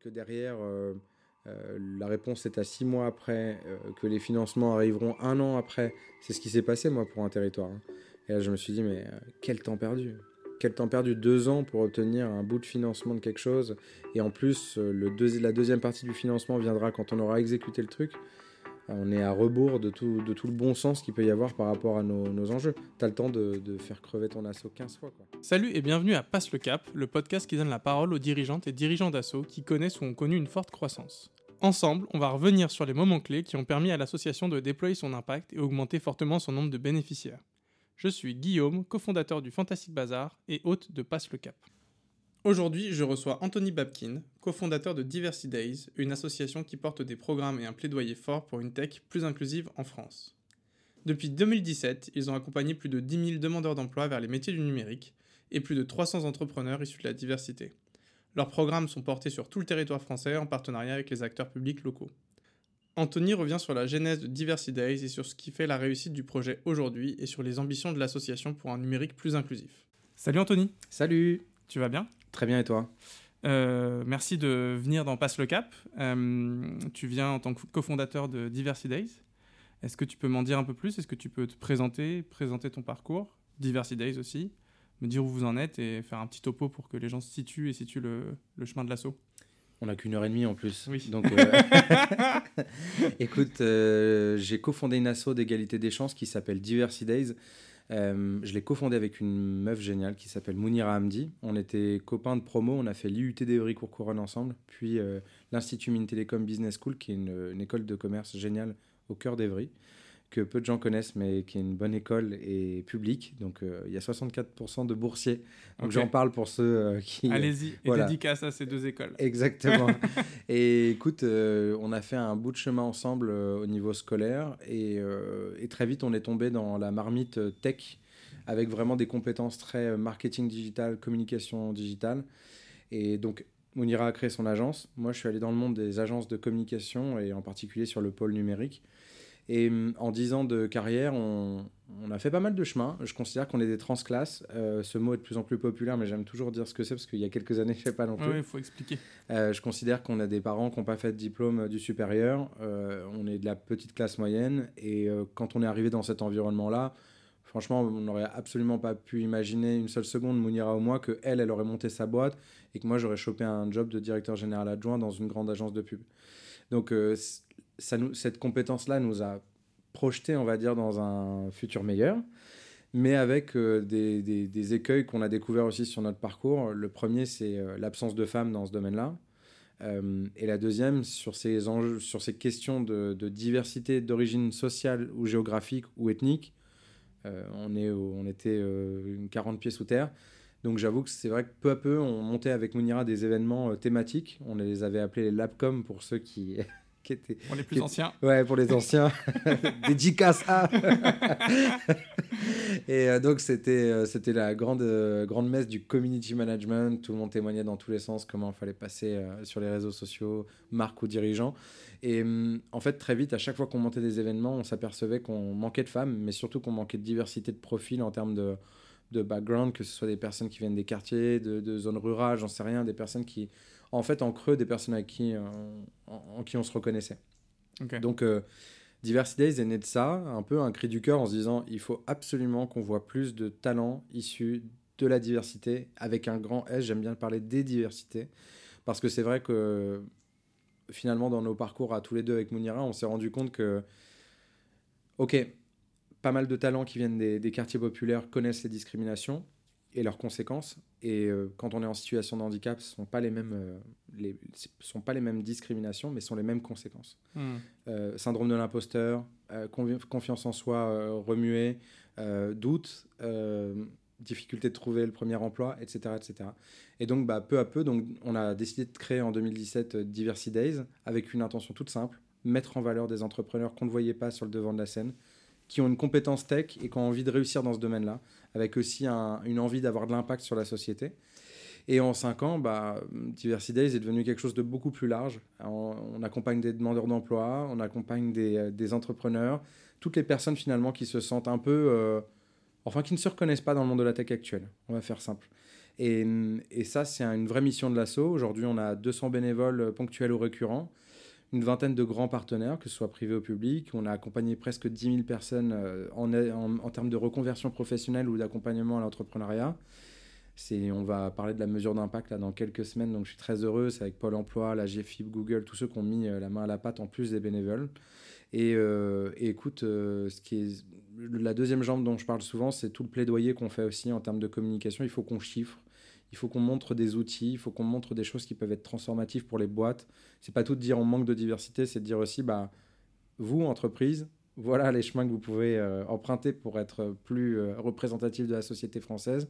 que derrière, la réponse est à six mois après, que les financements arriveront un an après. C'est ce qui s'est passé, moi, pour un territoire. Hein. Et là, je me suis dit, mais quel temps perdu quel temps perdu Deux ans pour obtenir un bout de financement de quelque chose. Et en plus, le la deuxième partie du financement viendra quand on aura exécuté le truc on est à rebours de tout, le bon sens qu'il peut y avoir par rapport à nos, enjeux. Tu as le temps de, faire crever ton assaut 15 fois. Salut et bienvenue à Passe le Cap, le podcast qui donne la parole aux dirigeantes et dirigeants d'assaut qui connaissent ou ont connu une forte croissance. Ensemble, on va revenir sur les moments clés qui ont permis à l'association de déployer son impact et augmenter fortement son nombre de bénéficiaires. Je suis Guillaume, cofondateur du Fantastic Bazar et hôte de Passe le Cap. Aujourd'hui, je reçois Anthony Babkin, cofondateur de Diversity Days, une association qui porte des programmes et un plaidoyer fort pour une tech plus inclusive en France. Depuis 2017, ils ont accompagné plus de 10 000 demandeurs d'emploi vers les métiers du numérique et plus de 300 entrepreneurs issus de la diversité. Leurs programmes sont portés sur tout le territoire français en partenariat avec les acteurs publics locaux. Anthony revient sur la genèse de Diversity Days et sur ce qui fait la réussite du projet aujourd'hui et sur les ambitions de l'association pour un numérique plus inclusif. Salut Anthony Salut Tu vas bien? Très bien, et toi? Euh, merci de venir dans Passe le Cap. Euh, tu viens en tant que cofondateur de Diversity Days. Est-ce que tu peux m'en dire un peu plus? Est-ce que tu peux te présenter, présenter ton parcours? Diversity Days aussi, me dire où vous en êtes et faire un petit topo pour que les gens se situent et situent le, le chemin de l'assaut on n'a qu'une heure et demie en plus. Oui. Donc, euh, écoute, j'ai cofondé une asso d'égalité des chances qui s'appelle Diversity Days. Euh, je l'ai cofondé avec une meuf géniale qui s'appelle Mounira Hamdi. On était copains de promo, on a fait l'IUT d'Evry Courcouronne ensemble, puis euh, l'Institut Mines Télécom Business School, qui est une, école de commerce géniale au cœur d'Evry, que peu de gens connaissent, mais qui est une bonne école et publique. Donc euh, il y a 64% de boursiers. Donc j'en parle pour ceux qui. Allez-y, et dédicace à ces deux écoles. Exactement. et écoute, on a fait un bout de chemin ensemble au niveau scolaire, et, et, très vite on est tombé dans la marmite tech avec vraiment des compétences très euh, marketing digital, communication digitale. Et donc, Mounira a créé son agence. Moi, je suis allé dans le monde des agences de communication et en particulier sur le pôle numérique. Et mm, en 10 ans de carrière, on, a fait pas mal de chemin. Je considère qu'on est des transclasses. Euh, ce mot est de plus en plus populaire, mais j'aime toujours dire ce que c'est parce qu'il y a quelques années, je ne sais pas non plus. Oui, il faut expliquer. Euh, je considère qu'on a des parents qui n'ont pas fait de diplôme du supérieur. on est de la petite classe moyenne. Et quand on est arrivé dans cet environnement-là, Franchement, on n'aurait absolument pas pu imaginer une seule seconde, Mounira ou moi, que elle, aurait monté sa boîte et que moi, j'aurais chopé un job de directeur général adjoint dans une grande agence de pub. Donc, euh, cette compétence-là nous a projeté, on va dire, dans un futur meilleur, mais avec euh, des, écueils qu'on a découverts aussi sur notre parcours. Le premier, c'est euh, l'absence de femmes dans ce domaine-là. et la deuxième, sur ces, enjeux, sur ces questions de, diversité d'origine sociale ou géographique ou ethnique, on, est on était euh, une 40 pieds sous terre. Donc j'avoue que c'est vrai que peu à peu, on montait avec Mounira des événements euh, thématiques. On les avait appelés les Labcom pour ceux qui, qui. Pour les plus anciens. Ouais, pour les anciens. Dédicace à Et donc c'était c'était la grande, grande messe du community management. Tout le monde témoignait dans tous les sens comment il fallait passer sur les réseaux sociaux, marques ou dirigeants. Et hum, en fait, très vite, à chaque fois qu'on montait des événements, on s'apercevait qu'on manquait de femmes, mais surtout qu'on manquait de diversité de profils en termes de, de background, que ce soit des personnes qui viennent des quartiers, de, zones rurales, j'en sais rien, des personnes qui, en fait, en creux, des personnes qui, euh, en, qui on se reconnaissait. Donc, euh, Diversity Days est né de ça, un peu un cri du cœur en se disant il faut absolument qu'on voit plus de talents issus de la diversité, avec un grand S, j'aime bien parler des diversités, parce que c'est vrai que finalement, dans nos parcours à tous les deux avec Mounira, on s'est rendu compte que, ok, pas mal de talents qui viennent des, quartiers populaires connaissent les discriminations et leurs conséquences. Et euh, quand on est en situation de handicap, ce ne sont, pas les mêmes, euh, les, sont pas les mêmes discriminations, mais sont les mêmes conséquences. Hmm. Euh, syndrome de l'imposteur, confiance en soi remuée, doute, difficulté de trouver le premier emploi, etc. etc. Et donc, bah, peu à peu, donc, on a décidé de créer en 2017 euh, Diversity Days avec une intention toute simple, mettre en valeur des entrepreneurs qu'on ne voyait pas sur le devant de la scène, qui ont une compétence tech et qui ont envie de réussir dans ce domaine-là, avec aussi une envie d'avoir de l'impact sur la société. Et en cinq ans, bah, Diversity Days est devenu quelque chose de beaucoup plus large. On, accompagne des demandeurs d'emploi, on accompagne des, euh, des, entrepreneurs, toutes les personnes finalement qui se sentent un peu... Euh, enfin qui ne se reconnaissent pas dans le monde de la tech actuelle. On va faire simple. Et, et ça, c'est une vraie mission de l'assaut. Aujourd'hui, on a 200 bénévoles ponctuels ou récurrents, une vingtaine de grands partenaires, que ce soit privé ou public. On a accompagné presque 10 000 personnes euh, en, en, termes de reconversion professionnelle ou d'accompagnement à l'entrepreneuriat. On va parler de la mesure d'impact dans quelques semaines, je suis très heureux. Avec Pôle Emploi, la GFIP, Google, tous ceux qui ont mis euh, la main à la pâte en plus des bénévoles. Et, euh, écoute, ce qui la deuxième jambe dont je parle souvent, c'est tout le plaidoyer qu'on fait aussi en termes de communication. Il faut qu'on chiffre, il faut qu'on montre des outils, il faut qu'on montre des choses qui peuvent être transformatives pour les boîtes. C'est pas tout de dire on manque de diversité, c'est de dire aussi, bah, vous, entreprise, voilà les chemins que vous pouvez emprunter pour être plus représentatif de la société française.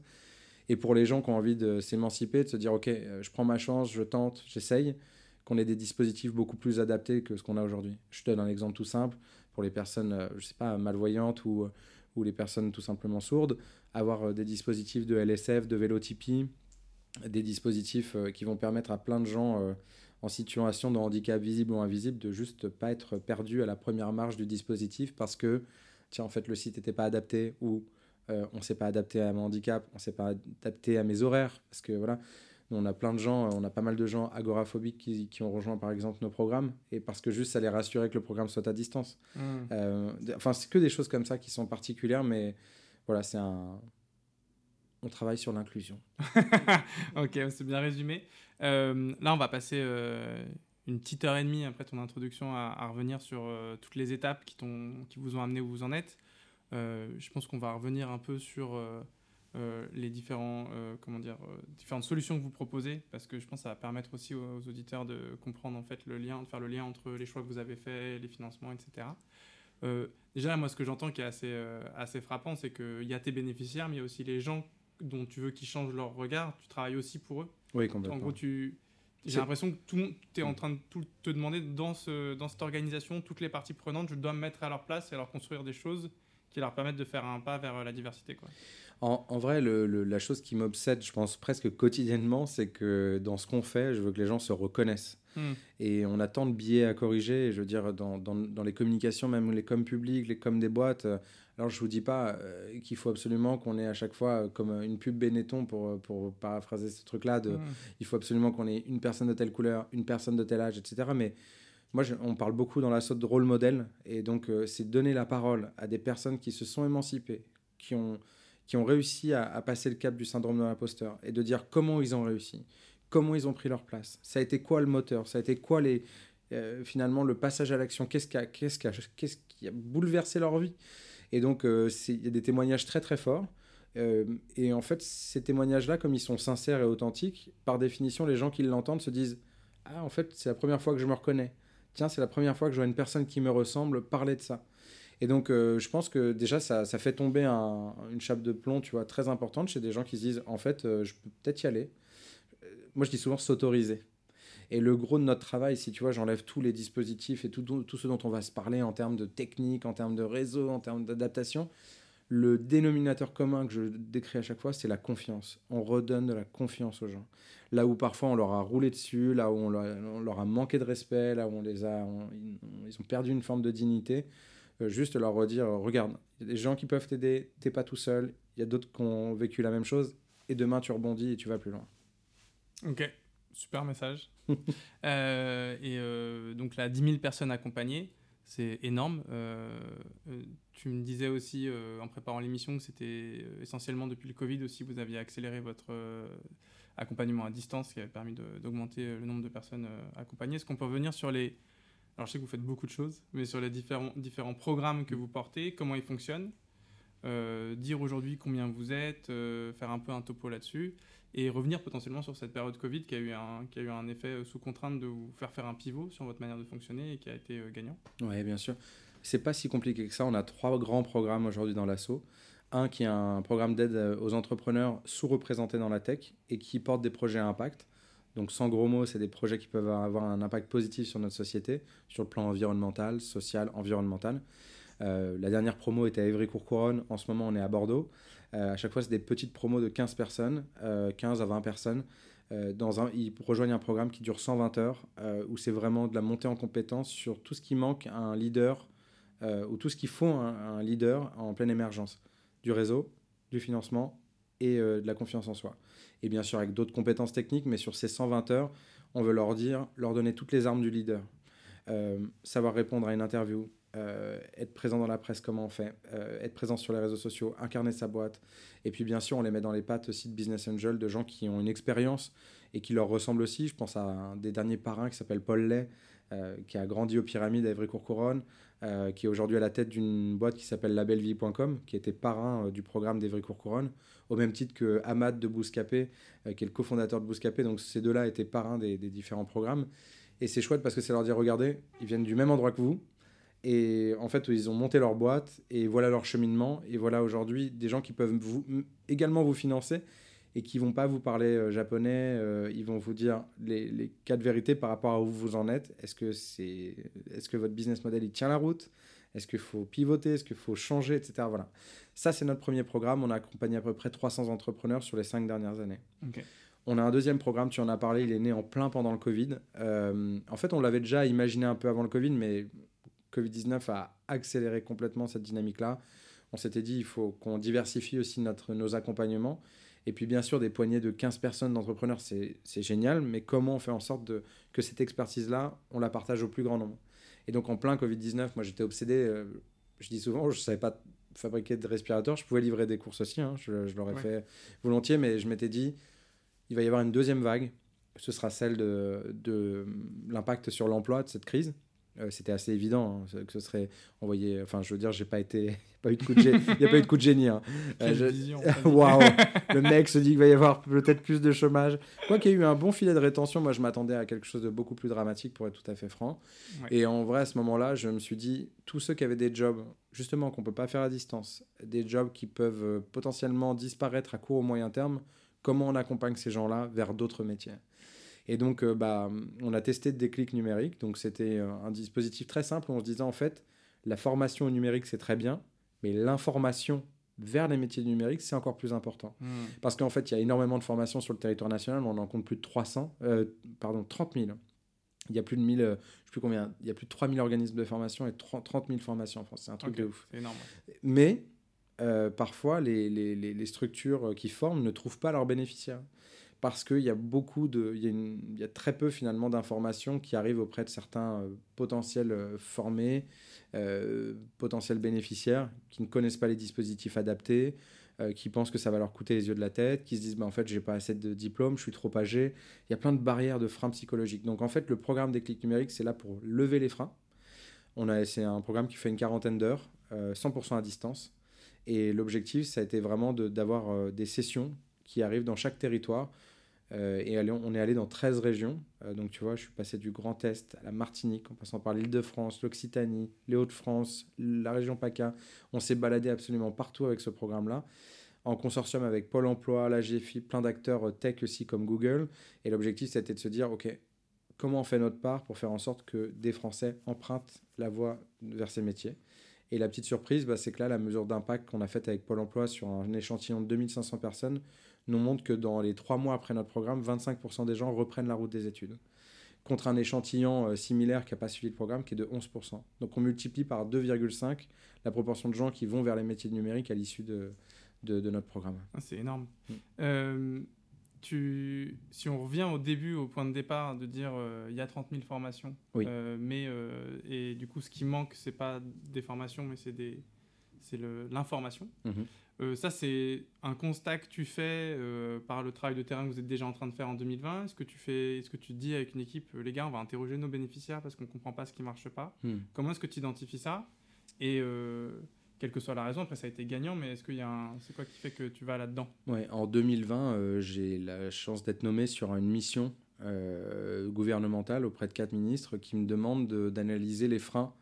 Et pour les gens qui ont envie de s'émanciper, de se dire, OK, euh, je prends ma chance, je tente, j'essaye, qu'on ait des dispositifs beaucoup plus adaptés que ce qu'on a aujourd'hui. Je te donne un exemple tout simple. Pour les personnes, euh, je sais pas, malvoyantes ou, ou les personnes tout simplement sourdes, avoir euh, des dispositifs de LSF, de vélotypie, des dispositifs qui vont permettre à plein de gens en situation de handicap visible ou invisible de juste pas être perdu à la première marche du dispositif parce que, tiens, en fait, le site n'était pas adapté ou euh, on ne s'est pas adapté à mon handicap, on ne s'est pas adapté à mes horaires, parce que voilà, on a plein de gens, on a pas mal de gens agoraphobiques qui, ont rejoint par exemple nos programmes, et parce que juste ça les rassurait que le programme soit à distance. Mmh. Euh, enfin, c'est que des choses comme ça qui sont particulières, mais voilà, c'est un. On travaille sur l'inclusion. ok, c'est bien résumé. Euh, là, on va passer une petite heure et demie après ton introduction à, revenir sur toutes les étapes qui, vous ont amené où vous en êtes. Euh, je pense qu'on va revenir un peu sur euh, euh, les différents, comment dire, différentes solutions que vous proposez, parce que je pense que ça va permettre aussi aux, auditeurs de comprendre en fait le lien, de faire le lien entre les choix que vous avez faits, les financements, etc. déjà, moi, ce que j'entends qui est assez, assez frappant, c'est qu'il y a tes bénéficiaires, mais il y a aussi les gens dont tu veux qu'ils changent leur regard. Tu travailles aussi pour eux. Oui, complètement. En gros, tu, j'ai l'impression que tout tu es en train de tout te demander dans, ce, dans cette organisation, toutes les parties prenantes, je dois me mettre à leur place et leur construire des choses qui leur permettent de faire un pas vers euh, la diversité. Quoi. En, en vrai, le, la chose qui m'obsède, je pense presque quotidiennement, c'est que dans ce qu'on fait, je veux que les gens se reconnaissent. Hmm. Et on a tant de biais à corriger, je veux dire, dans, dans, dans, les communications, même les coms publics, les coms des boîtes. Euh, alors, je vous dis pas euh, qu'il faut absolument qu'on ait à chaque fois, comme une pub Benetton, pour, pour paraphraser ce truc-là, de, hmm. il faut absolument qu'on ait une personne de telle couleur, une personne de tel âge, etc. Mais moi, on parle beaucoup dans la sorte de rôle modèle, et donc euh, c'est donner la parole à des personnes qui se sont émancipées, qui ont, qui ont réussi à, passer le cap du syndrome de l'imposteur, et de dire comment ils ont réussi, comment ils ont pris leur place, ça a été quoi le moteur, ça a été quoi les, euh, finalement le passage à l'action, qu'est-ce qui, a, a, qu'est-ce qui a bouleversé leur vie? Et donc, euh, il y a des témoignages très très forts. et en fait, ces témoignages-là, comme ils sont sincères et authentiques, par définition, les gens qui l'entendent se disent Ah, en fait, c'est la première fois que je me reconnais tiens, c'est la première fois que je vois une personne qui me ressemble parler de ça. Et donc, euh, je pense que déjà, ça, ça fait tomber une chape de plomb, tu vois, très importante chez des gens qui se disent, en fait, euh, je peux peut-être y aller. Euh, moi, je dis souvent s'autoriser. Et le gros de notre travail, si tu vois, j'enlève tous les dispositifs et tout, ce dont on va se parler en termes de technique, en termes de réseau, en termes d'adaptation, le dénominateur commun que je décris à chaque fois, c'est la confiance. On redonne de la confiance aux gens là où parfois on leur a roulé dessus, là où on leur, a manqué de respect, là où on les a, ils ont perdu une forme de dignité, euh, juste leur redire, euh, regarde, il y a des gens qui peuvent t'aider, t'es pas tout seul, il y a d'autres qui ont vécu la même chose, et demain tu rebondis et tu vas plus loin. Ok, super message. Euh, et donc là, 10 000 personnes accompagnées, c'est énorme. tu me disais aussi en préparant l'émission que c'était essentiellement depuis le Covid aussi, vous aviez accéléré votre accompagnement à distance qui avait permis d'augmenter le nombre de personnes euh, accompagnées. Est-ce qu'on peut revenir sur les... Alors je sais que vous faites beaucoup de choses, mais sur les différents, différents programmes que vous portez, comment ils fonctionnent, euh, dire aujourd'hui combien vous êtes, euh, faire un peu un topo là-dessus, et revenir potentiellement sur cette période Covid qui a eu un, qui a eu un effet sous contrainte de vous faire faire un pivot sur votre manière de fonctionner et qui a été gagnant. Oui, bien sûr. C'est pas si compliqué que ça. On a trois grands programmes aujourd'hui dans l'assaut. Un qui est un programme d'aide euh, aux entrepreneurs sous-représentés dans la tech et qui porte des projets à impact. Donc sans gros mots, c'est des projets qui peuvent avoir un impact positif sur notre société, sur le plan environnemental, social, environnemental. Euh, la dernière promo était à Évry-Courcouronne, en ce moment on est à Bordeaux. Euh, à chaque fois, c'est des petites promos de 15 personnes, 15 à 20 personnes. dans un, ils rejoignent un programme qui dure 120 heures, où c'est vraiment de la montée en compétence sur tout ce qui manque à un leader, ou tout ce qu'il faut à un leader en pleine émergence du réseau, du financement et de la confiance en soi. Et bien sûr avec d'autres compétences techniques, mais sur ces 120 heures, on veut leur dire, leur donner toutes les armes du leader. savoir répondre à une interview, euh, être présent dans la presse, comment on fait, euh, être présent sur les réseaux sociaux, incarner sa boîte. Et puis bien sûr, on les met dans les pattes aussi de Business Angel, de gens qui ont une expérience et qui leur ressemblent aussi. Je pense à un des derniers parrains qui s'appelle Paul Lay, euh, qui a grandi aux pyramides à Évry-Courcouronne, qui est aujourd'hui à la tête d'une boîte qui s'appelle labellevie.com, qui était parrain du programme d'Evry-Courcouronne, au même titre que Ahmad de Bouscapé, qui est le cofondateur de Bouscapé. Donc ces deux-là étaient parrains des, des différents programmes. Et c'est chouette parce que c'est leur dire, regardez, ils viennent du même endroit que vous, et en fait, ils ont monté leur boîte et voilà leur cheminement. Et voilà aujourd'hui des gens qui peuvent vous, également vous financer et qui vont pas vous parler euh, japonais. Euh, ils vont vous dire les, les, cas de vérité par rapport à où vous en êtes. Est-ce que, c'est, est-ce que votre business model il tient la route? Est-ce qu'il faut pivoter? Est-ce qu'il faut changer? Etc. Voilà. Ça, c'est notre premier programme. On a accompagné à peu près 300 entrepreneurs sur les cinq dernières années. On a un deuxième programme, tu en as parlé, il est né en plein pendant le Covid. Euh, en fait, on l'avait déjà imaginé un peu avant le Covid, mais Covid-19 a accéléré complètement cette dynamique-là. On s'était dit, il faut qu'on diversifie aussi notre, nos accompagnements. Et puis, bien sûr, des poignées de 15 personnes d'entrepreneurs, c'est génial, mais comment on fait en sorte de, que cette expertise-là, on la partage au plus grand nombre? Et donc, en plein Covid-19, moi, j'étais obsédé, euh, je dis souvent, je ne savais pas fabriquer de respirateurs, je pouvais livrer des courses aussi, hein, je, l'aurais fait volontiers, mais je m'étais dit, il va y avoir une deuxième vague, ce sera celle de, de l'impact sur l'emploi de cette crise. Euh, c'était assez évident hein, que ce serait envoyé. Enfin, je veux dire, j'ai pas été, pas eu de coup de génie. Il n'y a pas eu de coup de génie. Hein. Euh, Waouh Le mec se dit qu'il va y avoir peut-être plus de chômage. Quoi qu'il y ait eu un bon filet de rétention, moi je m'attendais à quelque chose de beaucoup plus dramatique pour être tout à fait franc. Et en vrai, à ce moment-là, je me suis dit, tous ceux qui avaient des jobs, justement, qu'on peut pas faire à distance, des jobs qui peuvent euh, potentiellement disparaître à court ou moyen terme, comment on accompagne ces gens-là vers d'autres métiers? Et donc, euh, bah, on a testé des clics numériques. Donc, c'était euh, un dispositif très simple. On se disait, en fait, la formation au numérique, c'est très bien, mais l'information vers les métiers du numérique, c'est encore plus important. Hmm. Parce qu'en fait, il y a énormément de formations sur le territoire national. On en compte plus de 300, euh, pardon, 30 000. Il y a plus de 1000, je sais plus combien, il y a plus de 3000 organismes de formation et 30 000 formations en France. C'est un truc de ouf. Énorme. Mais parfois, les, les, les, structures qui forment ne trouvent pas leurs bénéficiaires parce qu'il y a beaucoup de, il y a, très peu finalement d'informations qui arrivent auprès de certains euh, potentiels euh, formés, euh, potentiels bénéficiaires qui ne connaissent pas les dispositifs adaptés, qui pensent que ça va leur coûter les yeux de la tête, qui se disent bah, en fait j'ai pas assez de diplôme, je suis trop âgé. Il y a plein de barrières, de freins psychologiques. Donc en fait le programme des clics numériques c'est là pour lever les freins. On a c'est un programme qui fait une quarantaine d'heures, 100% à distance. Et l'objectif, ça a été vraiment d'avoir des sessions qui arrivent dans chaque territoire euh, et on est allé dans 13 régions. Euh, donc, tu vois, je suis passé du Grand Est à la Martinique, en passant par l'île de France, l'Occitanie, les Hauts-de-France, la région PACA. On s'est baladé absolument partout avec ce programme-là, en consortium avec Pôle emploi, la GFI, plein d'acteurs euh, tech aussi comme Google. Et l'objectif, c'était de se dire, OK, comment on fait notre part pour faire en sorte que des Français empruntent la voie vers ces métiers? Et la petite surprise, bah, c'est que là, la mesure d'impact qu'on a faite avec Pôle emploi sur un échantillon de 2500 personnes, nous montre que dans les trois mois après notre programme, 25% des gens reprennent la route des études. Contre un échantillon euh, similaire qui n'a pas suivi le programme, qui est de 11%. Donc on multiplie par 2,5 la proportion de gens qui vont vers les métiers numériques à l'issue de, de, notre programme. Ah, c'est énorme. Mm. Euh, tu, si on revient au début, au point de départ, de dire euh, il y a 30 000 formations, mais et du coup ce qui manque, c'est pas des formations, mais c'est des c'est l'information. Mhm. Euh, ça, c'est un constat que tu fais euh, par le travail de terrain que vous êtes déjà en train de faire en 2020. Est-ce que tu fais, est-ce que tu dis avec une équipe, euh, les gars, on va interroger nos bénéficiaires parce qu'on ne comprend pas ce qui ne marche pas? Hmm. Comment est-ce que tu identifies ça? Et quelle que soit la raison, après ça a été gagnant, mais est-ce qu'il y a un... c'est quoi qui fait que tu vas là-dedans? Ouais, en 2020, j'ai la chance d'être nommé sur une mission gouvernementale auprès de quatre ministres qui me demandent d'analyser les freins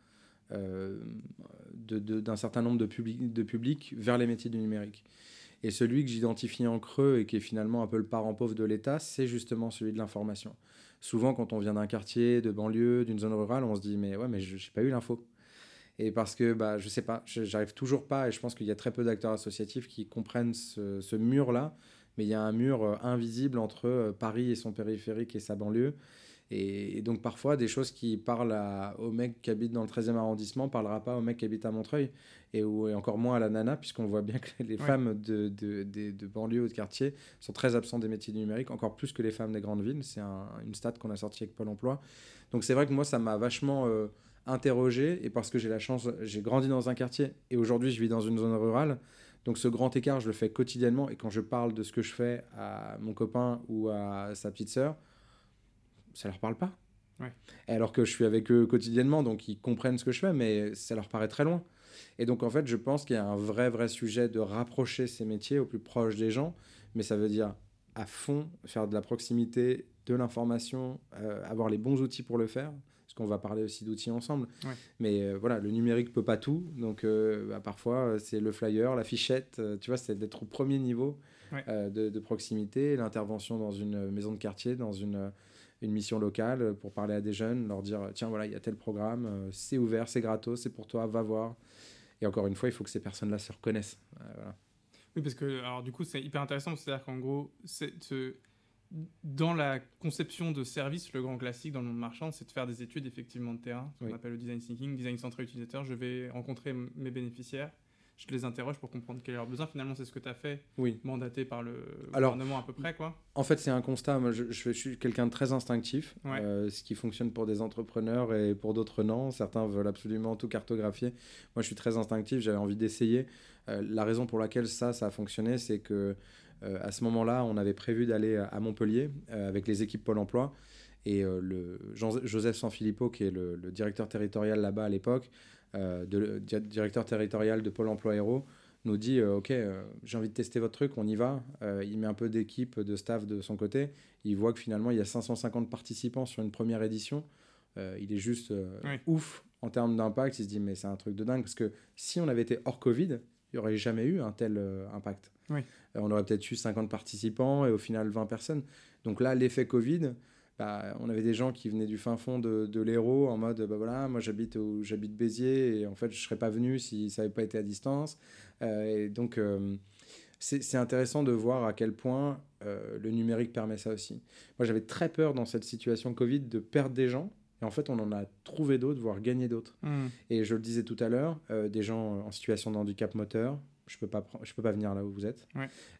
d'un certain nombre de, publics de publics vers les métiers du numérique. Et celui que j'identifie en creux et qui est finalement un peu le parent pauvre de l'État, c'est justement celui de l'information. Souvent, quand on vient d'un quartier, de banlieue, d'une zone rurale, on se dit mais ouais, mais je n'ai pas eu l'info. Et parce que bah, je sais pas, j'arrive toujours pas, et je pense qu'il y a très peu d'acteurs associatifs qui comprennent ce, ce mur-là, mais il y a un mur euh, invisible entre euh, Paris et son périphérique et sa banlieue. Et, donc parfois, des choses qui parlent à, au mec qui habite dans le 13e arrondissement ne parlera pas au mec qui habite à Montreuil, et, ou, encore moins à la nana, puisqu'on voit bien que les femmes de, de, de, de, banlieue ou de quartier sont très absentes des métiers du numérique, encore plus que les femmes des grandes villes. C'est une stat qu'on a sortie avec Pôle Emploi. Donc c'est vrai que moi, ça m'a vachement euh, interrogé, et parce que j'ai la chance, j'ai grandi dans un quartier, et aujourd'hui je vis dans une zone rurale, donc ce grand écart, je le fais quotidiennement, et quand je parle de ce que je fais à mon copain ou à sa petite sœur, ça leur parle pas. alors que je suis avec eux quotidiennement, donc ils comprennent ce que je fais, mais ça leur paraît très loin. Et donc en fait, je pense qu'il y a un vrai, vrai sujet de rapprocher ces métiers au plus proche des gens, mais ça veut dire à fond faire de la proximité, de l'information, euh, avoir les bons outils pour le faire, parce qu'on va parler aussi d'outils ensemble. Mais euh, voilà, le numérique peut pas tout, donc euh, bah, parfois c'est le flyer, la fichette, tu vois, c'est d'être au premier niveau de, de, proximité, l'intervention dans une maison de quartier, dans une une mission locale pour parler à des jeunes, leur dire tiens voilà, il y a tel programme, euh, c'est ouvert, c'est gratos, c'est pour toi, va voir. Et encore une fois, il faut que ces personnes-là se reconnaissent. Euh, oui, parce que alors du coup, c'est hyper intéressant, c'est-à-dire qu'en gros, dans la conception de service, le grand classique dans le monde marchand, c'est de faire des études effectivement de terrain, ce qu'on appelle le design thinking, design centré utilisateur. Je vais rencontrer mes bénéficiaires, je les interroge pour comprendre quel est leur besoin. Finalement, c'est ce que tu as fait, oui. mandaté par le gouvernement à peu près. quoi. En fait, c'est un constat. Moi, je, je, suis quelqu'un de très instinctif, euh, ce qui fonctionne pour des entrepreneurs et pour d'autres non. Certains veulent absolument tout cartographier. Moi, je suis très instinctif, j'avais envie d'essayer. Euh, la raison pour laquelle ça, ça a fonctionné, c'est que euh, à ce moment-là, on avait prévu d'aller à Montpellier avec les équipes Pôle emploi. Et le Jean Joseph Sanfilippo, qui est le, le directeur territorial là-bas à l'époque, de, directeur territorial de Pôle emploi Héros, nous dit euh, Ok, euh, j'ai envie de tester votre truc, on y va. il met un peu d'équipe, de staff de son côté. Il voit que finalement, il y a 550 participants sur une première édition. il est juste ouf en termes d'impact. Il se dit Mais c'est un truc de dingue. Parce que si on avait été hors Covid, il n'y aurait jamais eu un tel impact. on aurait peut-être eu 50 participants et au final 20 personnes. Donc là, l'effet Covid, bah, on avait des gens qui venaient du fin fond de, de l'Hérault en mode bah voilà, moi j'habite j'habite Béziers et en fait je serais pas venu si ça n'avait pas été à distance. Euh, et donc euh, c'est intéressant de voir à quel point euh, le numérique permet ça aussi. Moi j'avais très peur dans cette situation Covid de perdre des gens. Et en fait, on en a trouvé d'autres, voire gagné d'autres. Mmh. Et je le disais tout à l'heure, des gens en situation de handicap moteur, je peux pas je peux pas venir là où vous êtes.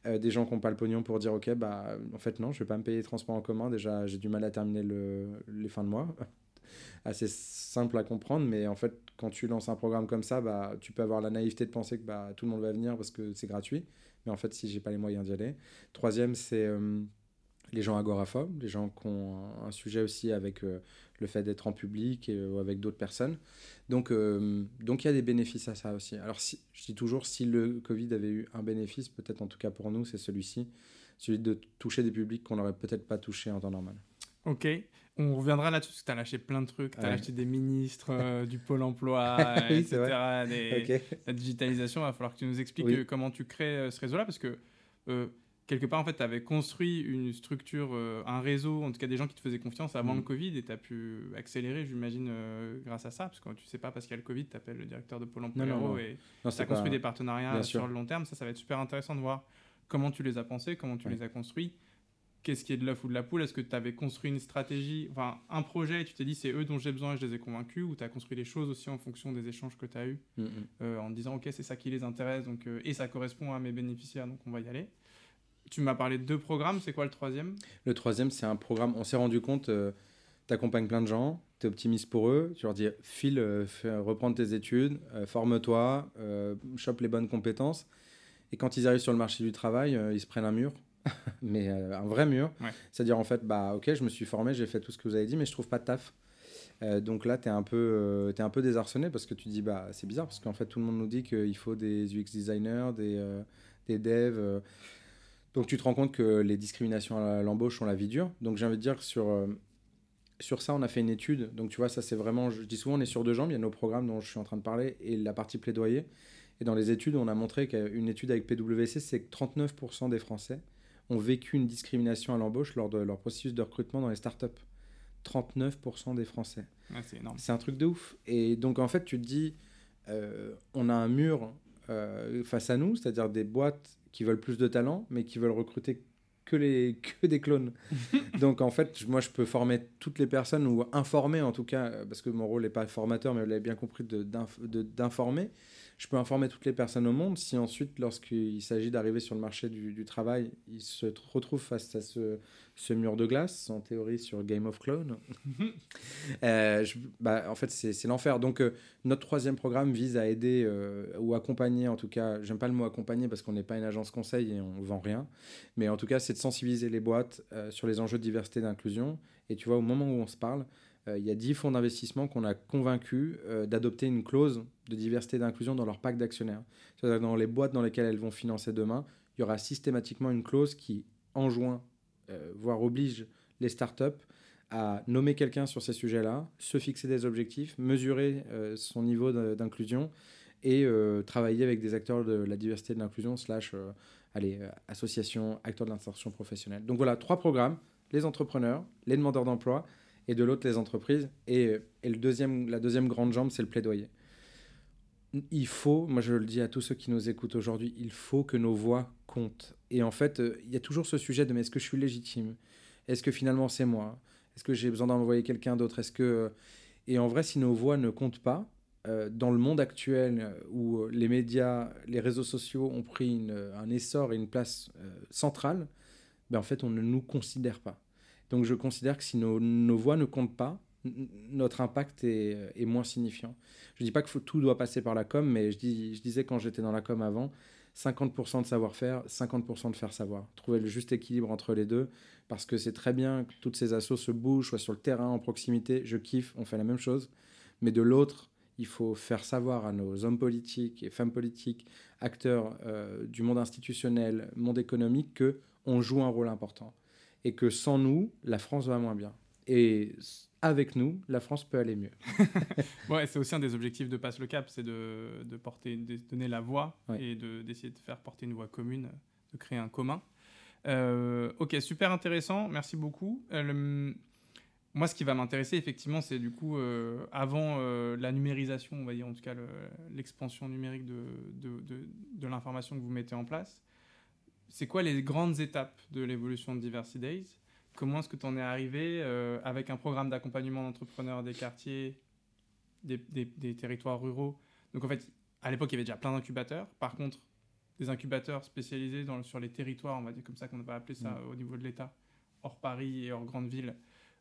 Euh, des gens qui n'ont pas le pognon pour dire ok bah en fait non je vais pas me payer les transports en commun déjà j'ai du mal à terminer le, les fins de mois. Assez simple à comprendre mais en fait quand tu lances un programme comme ça bah tu peux avoir la naïveté de penser que bah tout le monde va venir parce que c'est gratuit mais en fait si j'ai pas les moyens d'y aller. Troisième c'est euh, les gens agoraphobes, les gens qui ont un, sujet aussi avec euh, le fait d'être en public ou avec d'autres personnes. Donc, euh, donc il y a des bénéfices à ça aussi. Alors, si, je dis toujours, si le Covid avait eu un bénéfice, peut-être en tout cas pour nous, c'est celui-ci, celui de toucher des publics qu'on n'aurait peut-être pas touché en temps normal. Ok, on reviendra là-dessus parce que tu as lâché plein de trucs. Tu as acheté des ministres, euh, du Pôle emploi, etc. La digitalisation, il va falloir que tu nous expliques comment tu crées ce réseau-là parce que quelque part, en fait, tu avais construit une structure, euh, un réseau, en tout cas des gens qui te faisaient confiance avant le mm. Covid et tu as pu accélérer, j'imagine, euh, grâce à ça. Parce que tu sais pas, parce qu'il y a le Covid, tu appelles le directeur de Pôle emploi et tu as construit des partenariats sur le long terme. Ça, ça va être super intéressant de voir comment tu les as pensés, comment tu les as construits. Qu'est-ce qui est de l'œuf ou de la poule? Est-ce que tu avais construit une stratégie, enfin un projet et tu t'es dit c'est eux dont j'ai besoin et je les ai convaincus Ou tu as construit les choses aussi en fonction des échanges que tu as eus mm, mm. euh, en disant ok c'est ça qui les intéresse donc, et ça correspond à mes bénéficiaires donc on va y aller? Tu m'as parlé de deux programmes, c'est quoi le troisième? Le troisième, c'est un programme, on s'est rendu compte, euh, tu accompagnes plein de gens, tu es optimiste pour eux, tu leur dis file, euh, reprendre tes études, euh, forme-toi, chope les bonnes compétences. Et quand ils arrivent sur le marché du travail, ils se prennent un mur, mais un vrai mur. C'est-à-dire en fait, bah ok, je me suis formé, j'ai fait tout ce que vous avez dit, mais je trouve pas de taf. donc là, tu es, un peu, es un peu désarçonné parce que tu dis, bah, c'est bizarre parce qu'en fait, tout le monde nous dit qu'il faut des UX designers, des, des devs. Donc tu te rends compte que les discriminations à l'embauche ont la vie dure. Donc j'ai envie de dire sur, euh, sur ça, on a fait une étude. Donc tu vois, ça c'est vraiment, je dis souvent, on est sur deux jambes. Il y a nos programmes dont je suis en train de parler et la partie plaidoyer. Et dans les études, on a montré qu'une étude avec PwC, c'est que 39% des Français ont vécu une discrimination à l'embauche lors de leur processus de recrutement dans les startups. 39% des Français. c'est énorme. C'est un truc de ouf. Et donc en fait, tu te dis, euh, on a un mur euh, face à nous, c'est-à-dire des boîtes qui veulent plus de talent, mais qui veulent recruter que, les, que des clones. Donc en fait, moi je peux former toutes les personnes, ou informer en tout cas, parce que mon rôle n'est pas formateur, mais vous l'avez bien compris, d'informer. Je peux informer toutes les personnes au monde. Si ensuite, lorsqu'il s'agit d'arriver sur le marché du, du, travail, ils se retrouvent face à ce, ce mur de glace, en théorie sur Game of Clones. euh, bah, en fait, c'est l'enfer. Donc, euh, notre troisième programme vise à aider euh, ou accompagner, en tout cas, j'aime pas le mot accompagner parce qu'on n'est pas une agence conseil et on vend rien, mais en tout cas, c'est de sensibiliser les boîtes sur les enjeux de diversité et d'inclusion. Et tu vois, au moment où on se parle, il y a dix fonds d'investissement qu'on a convaincus d'adopter une clause de diversité et d'inclusion dans leur pack d'actionnaires. C'est-à-dire dans les boîtes dans lesquelles elles vont financer demain, il y aura systématiquement une clause qui enjoint euh, voire oblige les startups à nommer quelqu'un sur ces sujets-là, se fixer des objectifs, mesurer euh, son niveau d'inclusion et euh, travailler avec des acteurs de la diversité de l'inclusion, slash, allez, associations, acteurs de l'insertion professionnelle. Donc voilà, trois programmes, les entrepreneurs, les demandeurs d'emploi, et de l'autre les entreprises. Et, et, le deuxième, la deuxième grande jambe, c'est le plaidoyer. Il faut, moi je le dis à tous ceux qui nous écoutent aujourd'hui, il faut que nos voix comptent. Et en fait, euh, il y a toujours ce sujet de mais est-ce que je suis légitime? Est-ce que finalement c'est moi? Est-ce que j'ai besoin d'envoyer quelqu'un d'autre? Est-ce que euh, et en vrai, si nos voix ne comptent pas euh, dans le monde actuel où les médias, les réseaux sociaux ont pris un essor et une place centrale, ben en fait, on ne nous considère pas. Donc, je considère que si nos, voix ne comptent pas, notre impact est, moins signifiant. Je ne dis pas que tout doit passer par la com, mais je disais quand j'étais dans la com avant, 50% de savoir-faire, 50% de faire savoir. Trouver le juste équilibre entre les deux, parce que c'est très bien que toutes ces assos se bougent, soient sur le terrain, en proximité. Je kiffe, on fait la même chose. Mais de l'autre, il faut faire savoir à nos hommes politiques et femmes politiques, acteurs euh, du monde institutionnel, monde économique, que on joue un rôle important et que sans nous, la France va moins bien. Et avec nous, la France peut aller mieux. ouais, c'est aussi un des objectifs de Passe le Cap, c'est de, de, porter, de donner la voix et d'essayer de, faire porter une voix commune, de créer un commun. Euh, ok, super intéressant, merci beaucoup. Euh, moi, ce qui va m'intéresser, effectivement, c'est du coup, euh, avant la numérisation, on va dire en tout cas l'expansion numérique de, de, de l'information que vous mettez en place, c'est quoi les grandes étapes de l'évolution de Diversity Days? Comment est-ce que tu en es arrivé euh, avec un programme d'accompagnement d'entrepreneurs des quartiers, des, des, territoires ruraux? Donc en fait, à l'époque, il y avait déjà plein d'incubateurs. Par contre, des incubateurs spécialisés dans, sur les territoires, on va dire comme ça qu'on va appeler ça mm. au niveau de l'État, hors Paris et hors grandes villes,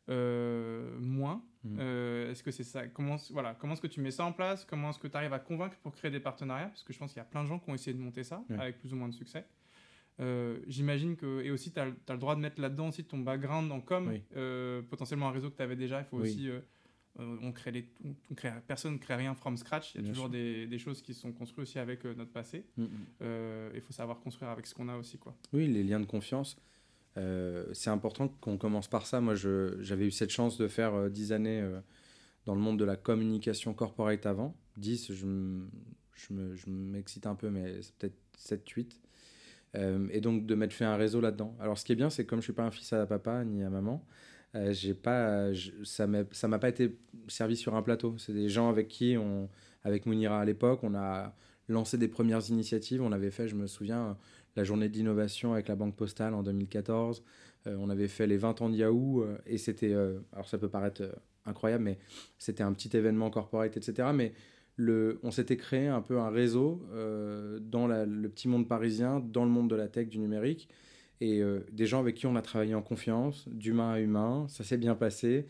euh, moins. Mm. Euh, est-ce que c'est ça? Comment, voilà, comment est-ce que tu mets ça en place? Comment est-ce que tu arrives à convaincre pour créer des partenariats? Parce que je pense qu'il y a plein de gens qui ont essayé de monter ça avec plus ou moins de succès. Euh, j'imagine que. Et aussi, tu as, le droit de mettre là-dedans aussi ton background en com, euh, potentiellement un réseau que tu avais déjà. Il faut aussi. Euh, on crée les, on crée, personne ne crée rien from scratch. Il y a toujours des, des, choses qui sont construites aussi avec notre passé. Mm, mm. Il faut savoir construire avec ce qu'on a aussi. Quoi. Oui, les liens de confiance. c'est important qu'on commence par ça. Moi, j'avais eu cette chance de faire 10 années dans le monde de la communication corporate avant. 10, je m'excite un peu, mais c'est peut-être 7, 8. Euh, et donc de m'être fait un réseau là-dedans. Alors ce qui est bien, c'est que comme je suis pas un fils à papa ni à maman, euh, j'ai pas, ça ça m'a pas été servi sur un plateau. C'est des gens avec qui on, avec Mounira à l'époque, on a lancé des premières initiatives. On avait fait, je me souviens, la journée d'innovation avec la Banque Postale en 2014. Euh, on avait fait les 20 ans de Yahoo et c'était, alors ça peut paraître incroyable, mais c'était un petit événement corporate, etc. Mais on s'était créé un peu un réseau euh, dans le petit monde parisien, dans le monde de la tech, du numérique, et euh, des gens avec qui on a travaillé en confiance, d'humain à humain, ça s'est bien passé.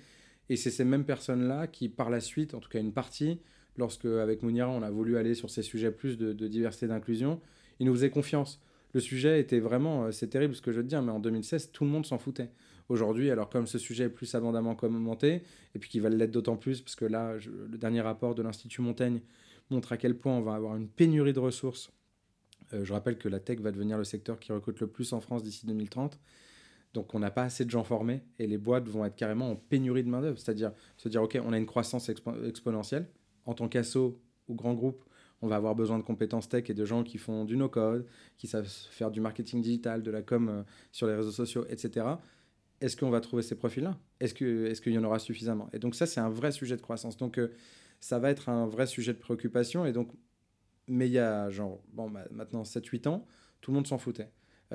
Et c'est ces mêmes personnes-là qui, par la suite, en tout cas une partie, lorsque avec Mounira, on a voulu aller sur ces sujets plus de, de diversité d'inclusion, ils nous faisaient confiance. Le sujet était vraiment, euh, c'est terrible ce que je veux te dire, mais en 2016, tout le monde s'en foutait aujourd'hui. Alors comme ce sujet est plus abondamment commenté, et puis qu'il va l'être d'autant plus, parce que là, le dernier rapport de l'Institut Montaigne montre à quel point on va avoir une pénurie de ressources. Euh, je rappelle que la tech va devenir le secteur qui recrute le plus en France d'ici 2030. Donc on n'a pas assez de gens formés et les boîtes vont être carrément en pénurie de main-d'œuvre. C'est-à-dire se dire, OK, on a une croissance exponentielle. En tant qu'asso ou grand groupe, on va avoir besoin de compétences tech et de gens qui font du no-code, qui savent faire du marketing digital, de la com euh, sur les réseaux sociaux, etc est-ce qu'on va trouver ces profils-là? Est-ce qu'il est y en aura suffisamment? Et donc ça, c'est un vrai sujet de croissance. Donc euh, ça va être un vrai sujet de préoccupation. Et donc, mais il y a genre, bon, maintenant 7-8 ans, tout le monde s'en foutait.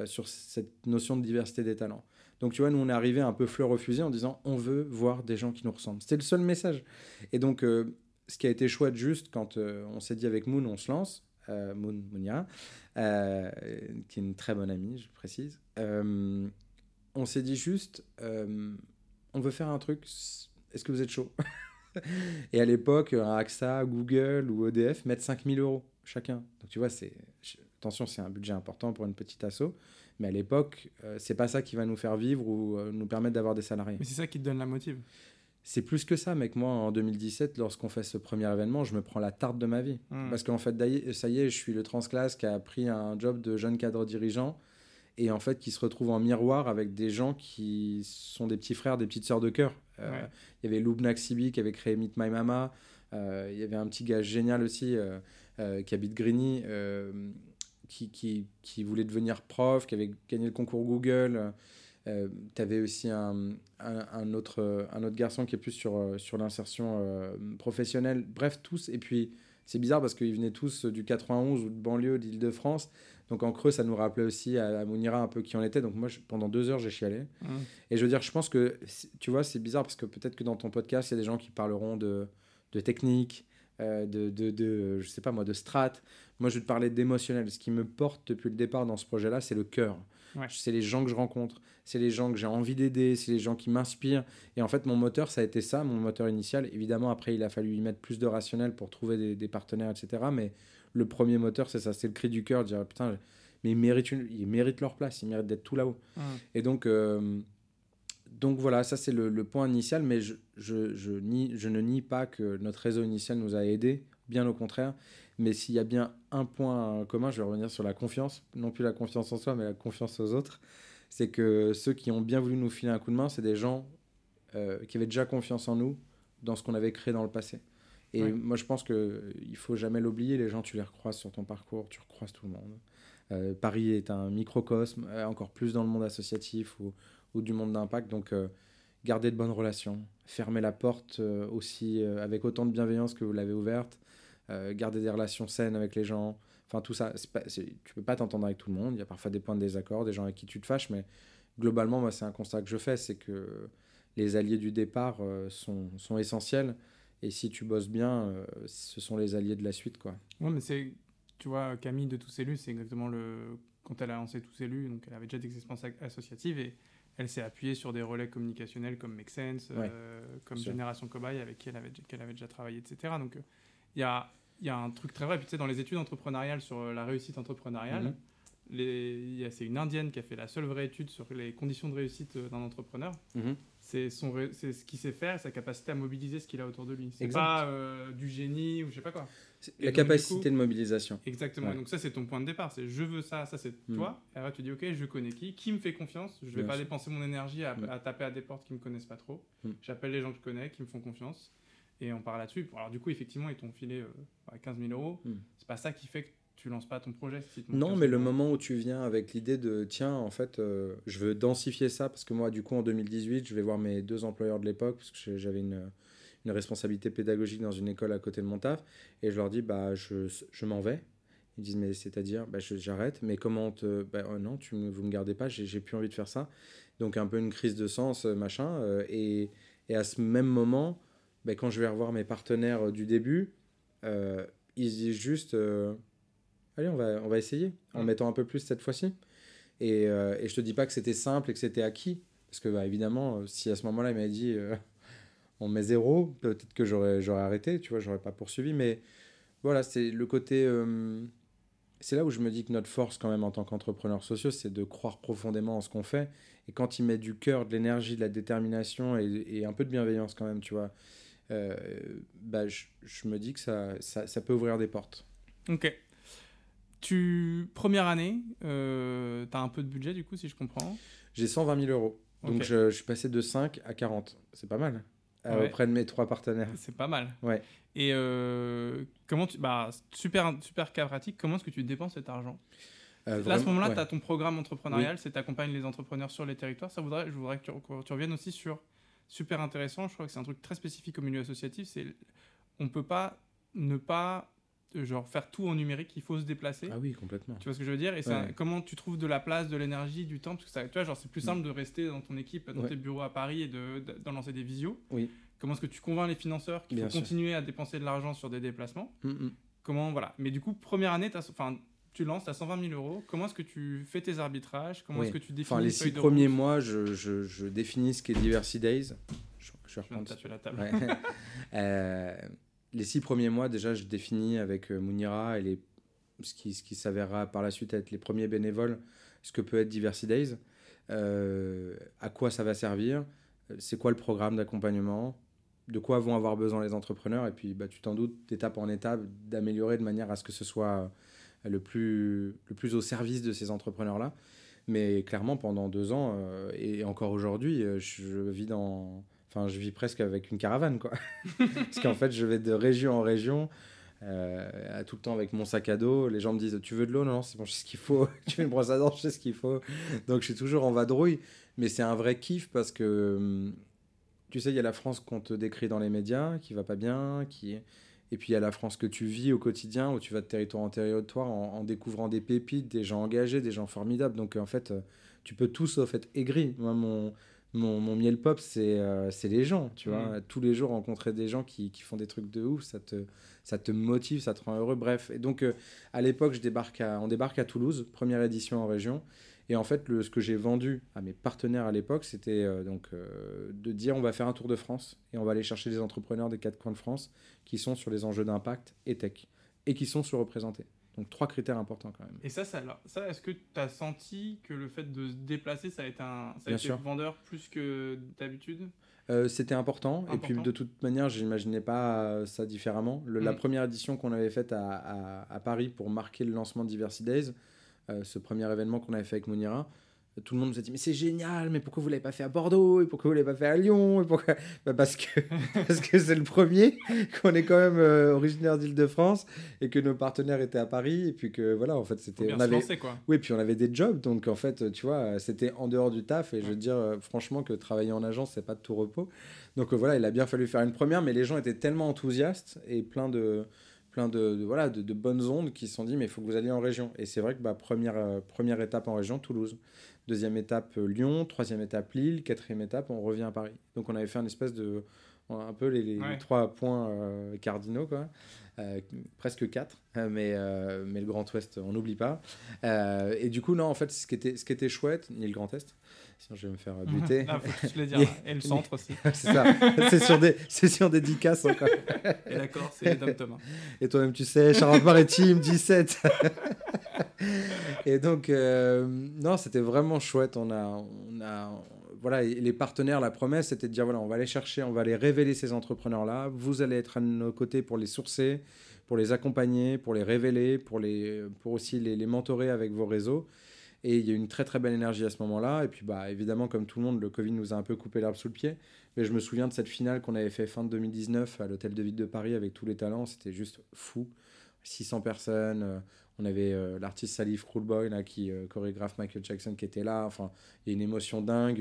sur cette notion de diversité des talents. Donc, tu vois, nous, on est arrivé un peu fleur au en disant on veut voir des gens qui nous ressemblent. C'était le seul message. Et donc, ce qui a été chouette juste quand on s'est dit avec Moon, on se lance, Moon Mounia, qui est une très bonne amie, je précise, on s'est dit juste on veut faire un truc, est-ce que vous êtes chaud Et à l'époque, un AXA, Google ou EDF mettent 5000 euros chacun. Donc tu vois, c'est attention, c'est un budget important pour une petite asso, mais à l'époque, euh, c'est pas ça qui va nous faire vivre ou euh, nous permettre d'avoir des salariés. Mais c'est ça qui te donne la motive. C'est plus que ça, mec. Moi, en 2017, lorsqu'on fait ce premier événement, je me prends la tarte de ma vie. Hmm. Parce qu'en fait, ça y est, je suis le transclasse qui a pris un job de jeune cadre dirigeant et en fait qui se retrouve en miroir avec des gens qui sont des petits frères, des petites sœurs de cœur. Euh, il y avait Loubnak Sibi qui avait créé Meet My Mama. Euh, il y avait un petit gars génial aussi euh, qui habite Grigny, qui, qui, qui, voulait devenir prof, qui avait gagné le concours Google. tu avais aussi un, un, autre, un autre garçon qui est plus sur, sur l'insertion professionnelle. Bref, tous. Et puis, c'est bizarre parce qu'ils venaient tous du 91 ou de banlieue d'Île-de-France. Donc en creux, ça nous rappelait aussi à, Mounira un peu qui on était. Donc moi, pendant deux heures, j'ai chialé. Mmh. Et je veux dire, je pense que, tu vois, c'est bizarre parce que peut-être que dans ton podcast, il y a des gens qui parleront de, de technique, euh, de, de, de, je sais pas moi, de strat. Moi, je vais te parler d'émotionnel. Ce qui me porte depuis le départ dans ce projet-là, c'est le cœur. C'est les gens que je rencontre, c'est les gens que j'ai envie d'aider, c'est les gens qui m'inspirent. Et en fait, mon moteur, ça a été ça, mon moteur initial. Évidemment, après, il a fallu y mettre plus de rationnel pour trouver des, des partenaires, etc. Mais le premier moteur, c'est ça, c'est le cri du cœur, dire putain, mais ils méritent, ils méritent leur place, ils méritent d'être tout là-haut. Et donc, euh, donc voilà, ça c'est le, point initial, mais je, je, je, nie, je ne nie pas que notre réseau initial nous a aidés, bien au contraire. Mais s'il y a bien un point commun, je vais revenir sur la confiance, non plus la confiance en soi, mais la confiance aux autres, c'est que ceux qui ont bien voulu nous filer un coup de main, c'est des gens euh, qui avaient déjà confiance en nous dans ce qu'on avait créé dans le passé. Et moi, je pense qu'il ne faut jamais l'oublier. Les gens, tu les recroises sur ton parcours, tu recroises tout le monde. Euh, Paris est un microcosme, euh, encore plus dans le monde associatif ou, ou du monde d'impact. Donc, euh, garder de bonnes relations, fermer la porte aussi avec autant de bienveillance que vous l'avez ouverte, garder des relations saines avec les gens. Enfin, tout ça, pas, tu peux pas t'entendre avec tout le monde. Il y a parfois des points de désaccord, des gens avec qui tu te fâches, mais globalement, moi, c'est un constat que je fais c'est que les alliés du départ sont, sont essentiels et si tu bosses bien, euh, ce sont les alliés de la suite, quoi. Ouais, mais c'est, tu vois, Camille de Tous Élus, c'est exactement le. Quand elle a lancé Tous Élus, donc elle avait déjà des expériences associatives et elle s'est appuyée sur des relais communicationnels comme Make Sense, euh, comme Génération Cobaye, avec qui elle avait, qu'elle avait déjà travaillé, etc. Donc euh, il y, a, y a un truc très vrai. Puis tu sais, dans les études entrepreneuriales sur la réussite entrepreneuriale, mhm. c'est une indienne qui a fait la seule vraie étude sur les conditions de réussite d'un entrepreneur. Mhm. C'est son c'est ce qu'il sait faire sa capacité à mobiliser ce qu'il a autour de lui. C'est pas euh, du génie ou je sais pas quoi. La capacité de mobilisation. Exactement. Donc ça c'est ton point de départ. C'est je veux ça ça c'est mm. toi. Et après tu dis ok je connais qui. Qui me fait confiance? Je vais pas dépenser mon énergie à, taper à des portes qui me connaissent pas trop. Mm. j'appelle les gens que je connais qui me font confiance et on part là-dessus alors du coup effectivement ils t'ont filé 15 euh, 000 euros mm. c'est pas ça qui fait que tu lances pas ton projet. non, mais le moment où tu viens avec l'idée de tiens, en fait, euh, je veux densifier ça parce que moi, du coup, en 2018, je vais voir mes deux employeurs de l'époque parce que j'avais une, une, responsabilité pédagogique dans une école à côté de mon taf et je leur dis bah je, je m'en vais. Ils disent mais c'est-à-dire bah, j'arrête. Mais comment te bah, oh non, tu vous me gardez pas, j'ai plus envie de faire ça. Donc un peu une crise de sens euh, machin euh, et, et, à ce même moment, bah, quand je vais revoir mes partenaires du début, ils disent juste allez, on va, on va essayer, en mettant un peu plus cette fois-ci. Et, euh, et je te dis pas que c'était simple et que c'était acquis, parce que bah, évidemment, euh, si à ce moment-là, il m'avait dit euh, on met zéro, peut-être que j'aurais, j'aurais arrêté, tu vois, j'aurais pas poursuivi. Mais voilà, c'est le côté. Euh, c'est là où je me dis que notre force, quand même, en tant qu'entrepreneur sociaux, c'est de croire profondément en ce qu'on fait. Et quand il met du cœur, de l'énergie, de la détermination et, et, un peu de bienveillance, quand même, tu vois, bah, je, je, me dis que ça, ça, ça peut ouvrir des portes. Ok. Tu, première année, euh, tu as un peu de budget du coup, si je comprends J'ai 120 000 euros. Donc je, suis passé de 5 à 40. C'est pas mal. Euh, auprès de mes trois partenaires. C'est pas mal. Ouais. Et euh, comment tu. Bah, super, super cas pratique, comment est-ce que tu dépenses cet argent? Euh, Là, à ce moment-là, tu as ton programme entrepreneurial, c'est t'accompagnes les entrepreneurs sur les territoires. Ça voudrait, je voudrais que tu, que tu, reviennes aussi sur. Super intéressant, je crois que c'est un truc très spécifique au milieu associatif. C'est on peut pas ne pas euh, genre faire tout en numérique, il faut se déplacer. Ah oui, complètement. Tu vois ce que je veux dire? Et ça, comment tu trouves de la place, de l'énergie, du temps? Parce que ça, tu vois, genre c'est plus simple de rester dans ton équipe, dans Ouais. tes bureaux à Paris et de, lancer des visios. Oui. Comment est-ce que tu convaincs les financeurs qu'il faut sûr. continuer à dépenser de l'argent sur des déplacements? Mm, mm. Comment voilà Mais du coup, première année, enfin, tu lances à 120 000 euros. Comment est-ce que tu fais tes arbitrages Comment Oui. est-ce que tu définis Enfin, les six premiers mois, je, je, je définis ce qu'est Diversity Days. Je, je taper la table. Ouais. Euh, les six premiers mois, déjà, je définis avec euh, Mounira et les, ce qui, ce qui s'avérera par la suite être les premiers bénévoles, ce que peut être Diversity Days, euh, à quoi ça va servir, c'est quoi le programme d'accompagnement, de quoi vont avoir besoin les entrepreneurs, et puis bah, tu t'en doutes, d'étape en étape, d'améliorer de manière à ce que ce soit le plus, le plus au service de ces entrepreneurs-là. Mais clairement, pendant deux ans, euh, et encore aujourd'hui, euh, je vis dans... Enfin, je vis presque avec une caravane, quoi. Parce qu'en fait, je vais de région en région, euh, tout le temps avec mon sac à dos. Les gens me disent Tu veux de l'eau? Non, non, c'est bon, je sais ce qu'il faut. tu veux une brosse à dents Je sais ce qu'il faut. Donc, je suis toujours en vadrouille. Mais c'est un vrai kiff parce que, hum, tu sais, il y a la France qu'on te décrit dans les médias, qui va pas bien, qui. Et puis il y a la France que tu vis au quotidien, où tu vas de territoire en territoire en, en découvrant des pépites, des gens engagés, des gens formidables. Donc en fait, euh, tu peux tout sauf être aigri. Moi, mon, mon, mon miel pop, c'est euh, c'est les gens, tu vois. Tous les jours, rencontrer des gens qui, qui font des trucs de ouf, ça te, ça te motive, ça te rend heureux. Bref. Et donc, euh, à l'époque, je débarque à, on débarque à Toulouse, première édition en région. Et en fait, le, ce que j'ai vendu à mes partenaires à l'époque, c'était euh, donc euh, de dire on va faire un tour de France et on va aller chercher des entrepreneurs des quatre coins de France qui sont sur les enjeux d'impact et tech et qui sont sous-représentés. Donc trois critères importants quand même. Et ça, ça, ça est-ce que tu as senti que le fait de se déplacer, ça a été un ça a Bien été sûr. vendeur plus que d'habitude? Euh, c'était important. Et puis de toute manière, j'imaginais pas euh, ça différemment. Le- La Mm. première édition qu'on avait faite à, à- à Paris pour marquer le lancement de Diversity Days, ce premier événement qu'on avait fait avec Mounira, euh, tout le monde nous a dit mais c'est génial, mais pourquoi vous l'avez pas fait à Bordeaux et pourquoi vous l'avez pas fait à Lyon et pourquoi Bah, parce que parce que c'est le premier, qu'on est quand même euh, originaire d'Île-de-France et que nos partenaires étaient à Paris et puis que voilà en fait c'était on avait lancer, quoi. oui, puis on avait des jobs, donc en fait, tu vois, c'était en dehors du taf. Et je veux dire, euh, franchement, que travailler en agence, c'est pas de tout repos. Donc euh, voilà, il a bien fallu faire une première, mais les gens étaient tellement enthousiastes et plein de, plein de, de- voilà, de, de bonnes ondes qui se sont dit, mais il faut que vous alliez en région. Et c'est vrai que bah, première, euh, première étape en région, Toulouse. Deuxième étape, euh, Lyon. Troisième étape, Lille. Quatrième étape, on revient à Paris. Donc on avait fait un espèce de. Un peu les, les- les Ouais. trois points euh, cardinaux, quoi. Euh, presque quatre, mais, mais le Grand Ouest, on n'oublie pas. Et du coup, non, en fait, ce qui était, ce qui était chouette, ni le Grand Est, sinon je vais me faire buter. Ah, faut que je le dire. Yeah. Et le centre aussi. c'est ça, c'est sur des, c'est sur des 10 casses encore. Et d'accord, c'est Dom Thomas. Et toi-même, tu sais, Charente-Maritime, 17. et donc, euh, non, c'était vraiment chouette. On a, on a, voilà, les partenaires, la promesse, c'était de dire voilà, on va aller chercher, on va aller révéler ces entrepreneurs-là. Vous allez être à nos côtés pour les sourcer, pour les accompagner, pour les révéler, pour, les, pour aussi les, les mentorer avec vos réseaux. Et il y a eu une très très belle énergie à ce moment-là. Et puis, bah, évidemment, comme tout le monde, le Covid nous a un peu coupé l'herbe sous le pied. Mais je me souviens de cette finale qu'on avait fait fin de 2019 à l'hôtel de ville de Paris avec tous les talents. C'était juste fou. 600 personnes. euh, on avait euh, l'artiste Salif Krulboy là, qui euh, chorégraphe Michael Jackson qui était là. Enfin, il y a une émotion dingue.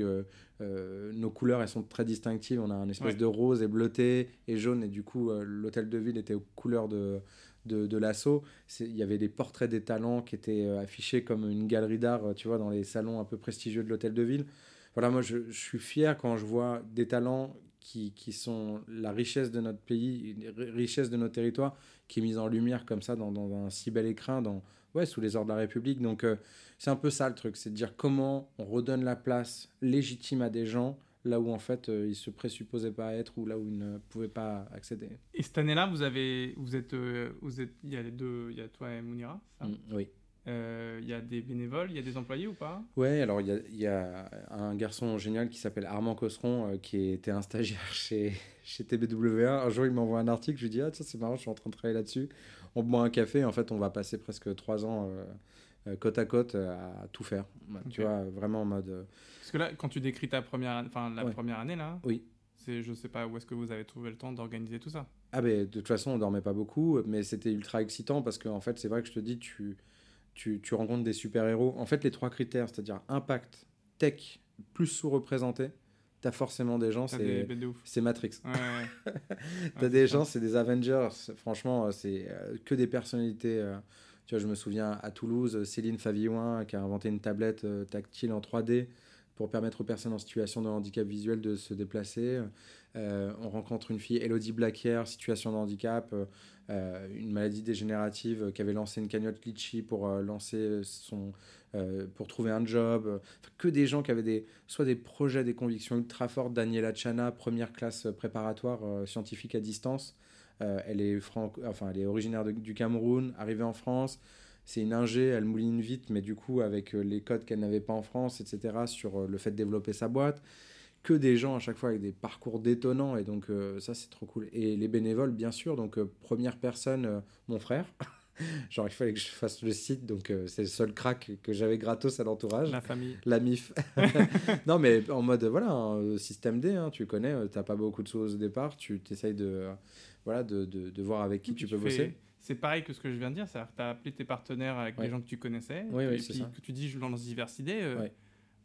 euh, nos couleurs, elles sont très distinctives. On a un espèce Ouais. de rose et bleuté et jaune. Et du coup, l'hôtel de ville était aux couleurs de, de, l'assaut. Il y avait des portraits des talents qui étaient euh, affichés comme une galerie d'art, euh, tu vois, dans les salons un peu prestigieux de l'hôtel de ville. Voilà, moi, je, suis fier quand je vois des talents qui, qui sont la richesse de notre pays, richesse de notre territoire, qui est mise en lumière comme ça dans, dans un si bel écrin, dans, ouais, sous les ordres de la République. Donc, euh, c'est un peu ça le truc, c'est de dire comment on redonne la place légitime à des gens là où en fait euh, ils se présupposaient pas être ou là où ils ne pouvaient pas accéder. Et cette année-là, vous avez, vous êtes, euh, vous êtes, il y a les deux, il y a toi et Mounira. ça Mm, oui. Euh, Il y a des bénévoles, il y a des employés ou pas? Ouais, alors il y y a un garçon génial qui s'appelle Armand Cosseron, euh, qui était un stagiaire chez, chez TBWA. Un jour, il m'envoie un article, je lui dis Ah, tiens, c'est marrant, je suis en train de travailler là-dessus. On boit un café, en fait, on va passer presque trois ans euh, côte à côte euh, à tout faire. Tu vois, vraiment en mode. euh, Parce que là, quand tu décris ta première, enfin la Ouais. première année là, Oui. c'est, je sais pas où est-ce que vous avez trouvé le temps d'organiser tout ça. Ah ben de toute façon on dormait pas beaucoup, mais c'était ultra excitant parce qu'en fait c'est vrai que je te dis tu, tu, tu rencontres des super héros. En fait les trois critères, c'est-à-dire impact, tech, plus sous-représenté, t'as forcément des gens, c'est de Matrix. Ouais, ouais. T'as Ouais, des gens, c'est des Avengers. Franchement, c'est euh, que des personnalités. euh, tu vois, je me souviens à Toulouse, Céline Favillon qui a inventé une tablette euh, tactile en 3D pour permettre aux personnes en situation de handicap visuel de se déplacer. Euh, on rencontre une fille, Elodie Blackier, situation de handicap, euh, une maladie dégénérative, qui avait lancé une cagnotte Litchi pour lancer son, pour trouver un job. que des gens qui avaient des, soit des projets, des convictions ultra fortes. Daniela Chana, première classe préparatoire scientifique à distance. Euh, elle, est enfin, elle est originaire de- du Cameroun, arrivée en France. C'est une ingé, elle mouline vite, mais du coup, avec euh, les codes qu'elle n'avait pas en France, etc., sur euh, le fait de développer sa boîte. Que des gens à chaque fois avec des parcours détonnants, et donc euh, ça, c'est trop cool. Et les bénévoles, bien sûr, donc euh, première personne, euh, mon frère. Genre, il fallait que je fasse le site, donc c'est le seul crack que j'avais gratos à l'entourage. La famille. La MIF. non, mais en mode, voilà, un système D, hein, tu connais, t'as pas beaucoup de choses au départ, tu t'essayes de, voilà, de, de, de voir avec qui tu peux fais- bosser. C'est pareil que ce que je viens de dire, c'est-à-dire que tu as appelé tes partenaires avec Ouais. des gens que tu connaissais, Oui, et oui, puis c'est ça. que tu dis je lance Diversité, euh, Ouais.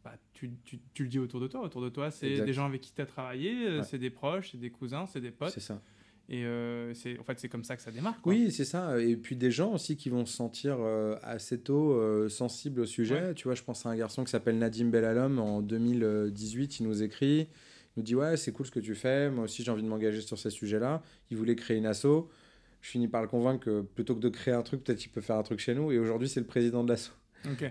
bah, tu, tu, tu le dis autour de toi. Autour de toi, c'est des gens avec qui tu as travaillé, euh, Ouais. c'est des proches, c'est des cousins, c'est des potes. C'est ça. Et euh, c'est en fait, c'est comme ça que ça démarre. quoi. Oui, c'est ça. Et puis des gens aussi qui vont se sentir euh, assez tôt euh, sensibles au sujet. Ouais. Tu vois, je pense à un garçon qui s'appelle Nadim Belalom. En 2018, il nous écrit. Il nous dit Ouais, c'est cool ce que tu fais. Moi aussi, j'ai envie de m'engager sur ces sujets-là. Il voulait créer une asso. Je finis par le convaincre que plutôt que de créer un truc, peut-être il peut faire un truc chez nous. Et aujourd'hui, c'est le président de l'asso.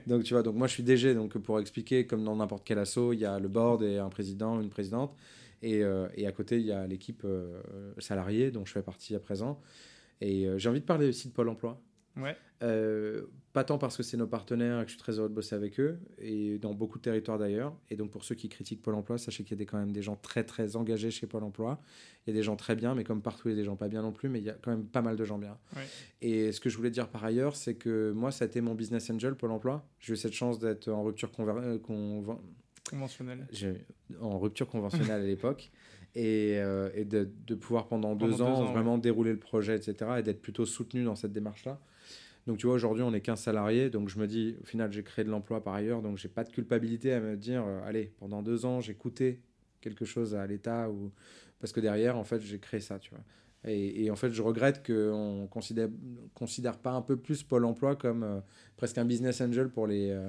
Donc tu vois, donc moi je suis DG, donc pour expliquer, comme dans n'importe quel asso, il y a le board et un président, une présidente, et, euh, et à côté il y a l'équipe euh, salariée dont je fais partie à présent. Et euh, j'ai envie de parler aussi de Pôle Emploi. Ouais. Euh, pas tant parce que c'est nos partenaires et que je suis très heureux de bosser avec eux, et dans beaucoup de territoires d'ailleurs. Et donc pour ceux qui critiquent Pôle Emploi, sachez qu'il y a des- quand même des gens très très engagés chez Pôle Emploi. Il y a des gens très bien, mais comme partout, il y a des gens pas bien non plus, mais il y a quand même pas mal de gens bien. Ouais. Et ce que je voulais dire par ailleurs, c'est que moi, ça a été mon business angel, Pôle Emploi. J'ai eu cette chance d'être en rupture conver- euh, conven- Conventionnel. j'ai- en rupture conventionnelle à l'époque et, euh, et de, de pouvoir pendant, Pendant deux, deux ans, ans, vraiment dérouler le projet, etc. et d'être plutôt soutenu dans cette démarche-là. Donc tu vois, aujourd'hui, on est 15 salariés, donc je me dis, au final, j'ai créé de l'emploi par ailleurs, donc j'ai pas de culpabilité à me dire, euh, allez, pendant deux ans, j'ai coûté quelque chose à l'État, ou... parce que derrière, en fait, j'ai créé ça, tu vois. Et, en fait, je regrette qu'on considère, considère pas un peu plus Pôle emploi comme euh, presque un business angel pour les, euh,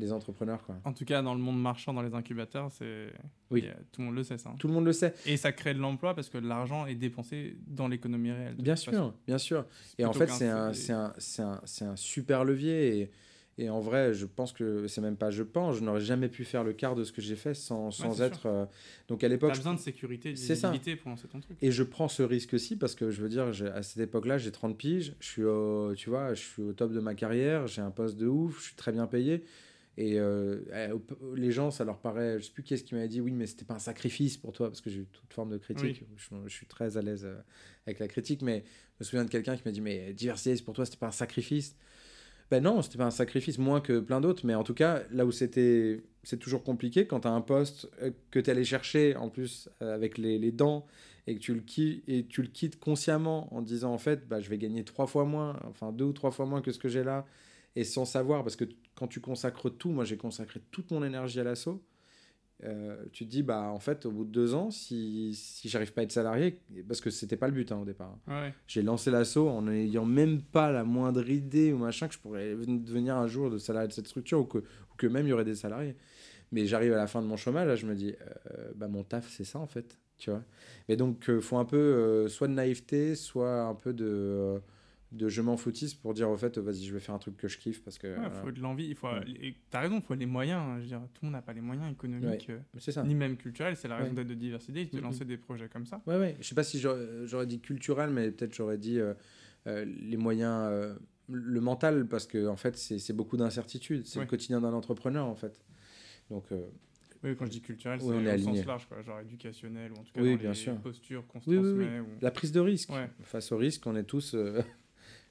les entrepreneurs, quoi. En tout cas, dans le monde marchand, dans les incubateurs, c'est Oui. tout le monde le sait ça. hein. Tout le monde le sait. Et ça crée de l'emploi parce que l'argent est dépensé dans l'économie réelle. Bien façon. sûr, bien sûr. Et en fait, c'est un, un, un, un super levier. Et, et en vrai, je pense que c'est même pas je pense, je n'aurais jamais pu faire le quart de ce que j'ai fait sans, sans être. euh, donc à l'époque. Je- besoin de sécurité, de visibilité pour lancer ton truc. Et je prends ce risque aussi parce que je veux dire, à cette époque-là, j'ai 30 piges, je suis, au, tu vois, je suis au top de ma carrière, j'ai un poste de ouf, je suis très bien payé. Et euh, les gens, ça leur paraît, je sais plus qui est-ce qui m'avait dit, oui, mais c'était pas un sacrifice pour toi, parce que j'ai eu toute forme de critique. Je, je suis très à l'aise euh, avec la critique, mais je me souviens de quelqu'un qui m'a dit, mais diversité, pour toi, c'était pas un sacrifice. Ben non, c'était pas un sacrifice, moins que plein d'autres, mais en tout cas, là où c'était, c'est toujours compliqué, quand tu as un poste euh, que tu allé chercher, en plus, avec les, les dents, et que tu le, quittes, et tu le quittes consciemment en disant, en fait, bah, je vais gagner trois fois moins, enfin deux ou trois fois moins que ce que j'ai là, et sans savoir, parce que quand tu consacres tout, moi j'ai consacré toute mon énergie à l'assaut, euh, tu te dis, bah en fait, au bout de deux ans, si, si j'arrive pas à être salarié, parce que c'était pas le but hein, au départ, Ouais. j'ai lancé l'assaut en n'ayant même pas la moindre idée ou machin que je pourrais devenir un jour de salarié de cette structure ou que, ou que même il y aurait des salariés. Mais j'arrive à la fin de mon chômage, là, je me dis, euh, bah mon taf, c'est ça en fait, tu vois. Mais donc, il faut un peu euh, soit de naïveté, soit un peu de, euh, de je m'en foutisse pour dire, au fait, euh, vas-y, je vais faire un truc que je kiffe parce que. Ouais, voilà. faut de l'envie. Il faut. Ouais. T'as raison, il faut les moyens. hein. Je veux dire, tout le monde n'a pas les moyens économiques, euh, ça. ni même culturels. C'est la raison d'être de diversité, de Mhm. lancer des projets comme ça. Ouais, ouais. Je sais pas si j'aurais dit culturel, mais peut-être j'aurais dit euh, euh, les moyens, le mental, parce que en fait, c'est beaucoup d'incertitudes. C'est le quotidien d'un entrepreneur, en fait. Donc, Oui, quand je dis culturel, Oui, c'est au sens large, quoi, genre éducationnel ou en tout cas Oui, dans bien les sûr. postures qu'on se oui, transmet. ou- La prise de risque. Ouais. Face au risque, on est tous euh,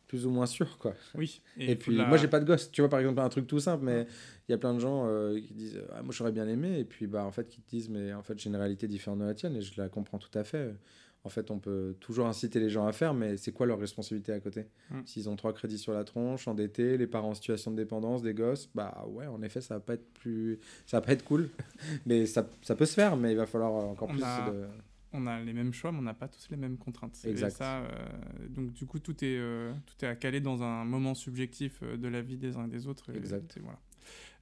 plus ou moins sûrs, quoi. Oui. Et, puis, la- moi, j'ai pas de gosse. Tu vois, par exemple, un truc tout simple, mais il y a plein de gens euh, qui disent ah, Moi, j'aurais bien aimé. Et puis, bah, en fait, qui te disent Mais en fait, j'ai une réalité différente de la tienne et je la comprends tout à fait. En en fait, on peut toujours inciter les gens à faire, mais c'est quoi leur responsabilité à côté? Mm. S'ils ont trois crédits sur la tronche, endettés, les parents en situation de dépendance, des gosses, bah ouais, en effet, ça va pas être plus, ça va pas être cool, mais ça, ça peut se faire, mais il va falloir encore On plus a- de. On a les mêmes choix, mais on n'a pas tous les mêmes contraintes. Et Exact. ça, euh, donc du coup, tout est, euh, tout est à caler dans un moment subjectif euh, de la vie des uns et des autres. et- Exact. et voilà.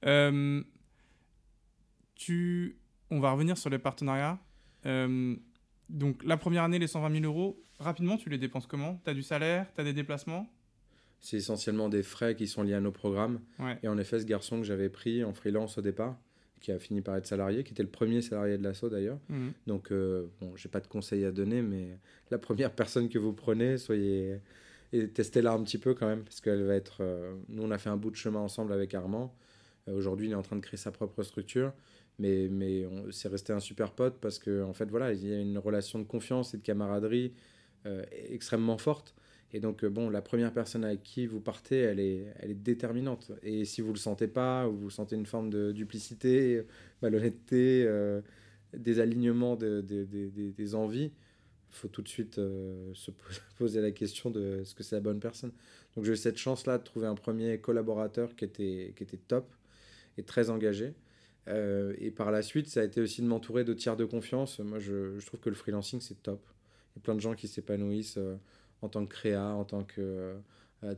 Euh, tu... On va revenir sur les partenariats. Donc la première année, les 120 000 euros, rapidement, tu les dépenses comment? Tu as du salaire, tu as des déplacements? C'est essentiellement des frais qui sont liés à nos programmes. Ouais. Et en effet, ce garçon que j'avais pris en freelance au départ, qui a fini par être salarié, qui était le premier salarié de l'assaut d'ailleurs. Mhm. Donc, euh, bon, j'ai pas de conseils à donner, mais la première personne que vous prenez, soyez et testez-la un petit peu quand même, parce qu'elle va être. euh, Nous, on a fait un bout de chemin ensemble avec Armand. Euh, Aujourd'hui, il est en train de créer sa propre structure, mais mais on- c'est resté un super pote parce que en fait, voilà, il y a une relation de confiance et de camaraderie euh, extrêmement forte. Et donc, euh, bon, la première personne avec qui vous partez, elle est, elle est déterminante. Et si vous le sentez pas, ou vous sentez une forme de duplicité, malhonnêteté, euh, des alignements de- de- de- de- des envies, il faut tout de suite euh, se po- poser la question de est-ce que c'est la bonne personne. Donc j'ai eu cette chance-là de trouver un premier collaborateur qui était, qui était top et très engagé. Euh, et par la suite, ça a été aussi de m'entourer de tiers de confiance. Moi, je, je trouve que le freelancing, c'est top. Il y a plein de gens qui s'épanouissent euh, en tant que créa, en tant que, euh,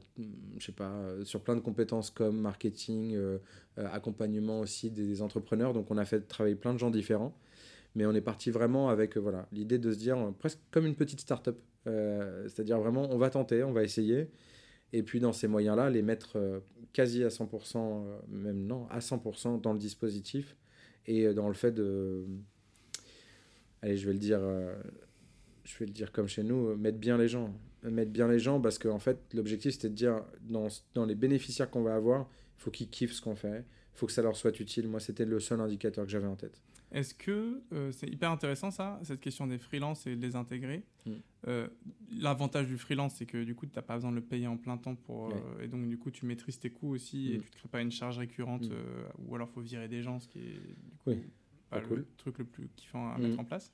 je sais pas, euh, sur plein de compétences comme marketing, euh, euh, accompagnement aussi des, des entrepreneurs. Donc on a fait travailler plein de gens différents. Mais on est parti vraiment avec voilà l'idée de se dire presque comme une petite start-up. C'est-à-dire vraiment, on va tenter, on va essayer. Et puis dans ces moyens-là, les mettre quasi à 100%, euh, même non, à 100% dans le dispositif et dans le fait de... Allez, je vais le dire, je vais le dire comme chez nous, mettre bien les gens. Mettre bien les gens parce qu'en fait, l'objectif, c'était de dire, dans, dans les bénéficiaires qu'on va avoir, il faut qu'ils kiffent ce qu'on fait, il faut que ça leur soit utile. Moi, c'était le seul indicateur que j'avais en tête. Est-ce que euh, c'est hyper intéressant ça, cette question des freelances et de les intégrer Mm. Euh, L'avantage du freelance, c'est que du coup, tu n'as pas besoin de le payer en plein temps pour, euh, et donc du coup, tu maîtrises tes coûts aussi et Mm. tu ne te crées pas une charge récurrente Mm. ou alors faut virer des gens, ce qui est du coup, Oui, pas pas le truc le plus kiffant à mettre en place.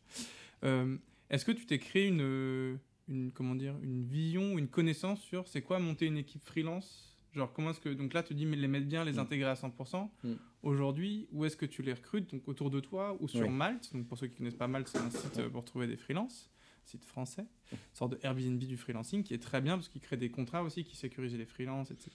Euh, Est-ce que tu t'es créé une, une, comment dire, une vision, une connaissance sur c'est quoi monter une équipe freelance? Genre, comment est-ce que. Donc là, tu dis, mais les mettre bien, les Mm. intégrer à 100%. Mm. Aujourd'hui, où est-ce que tu les recrutes? Donc autour de toi ou sur. Malte? Donc pour ceux qui connaissent pas Malte, c'est un site euh, pour trouver des freelances, site français, une sorte de Airbnb du freelancing qui est très bien parce qu'il crée des contrats aussi qui sécurisent les freelances, etc.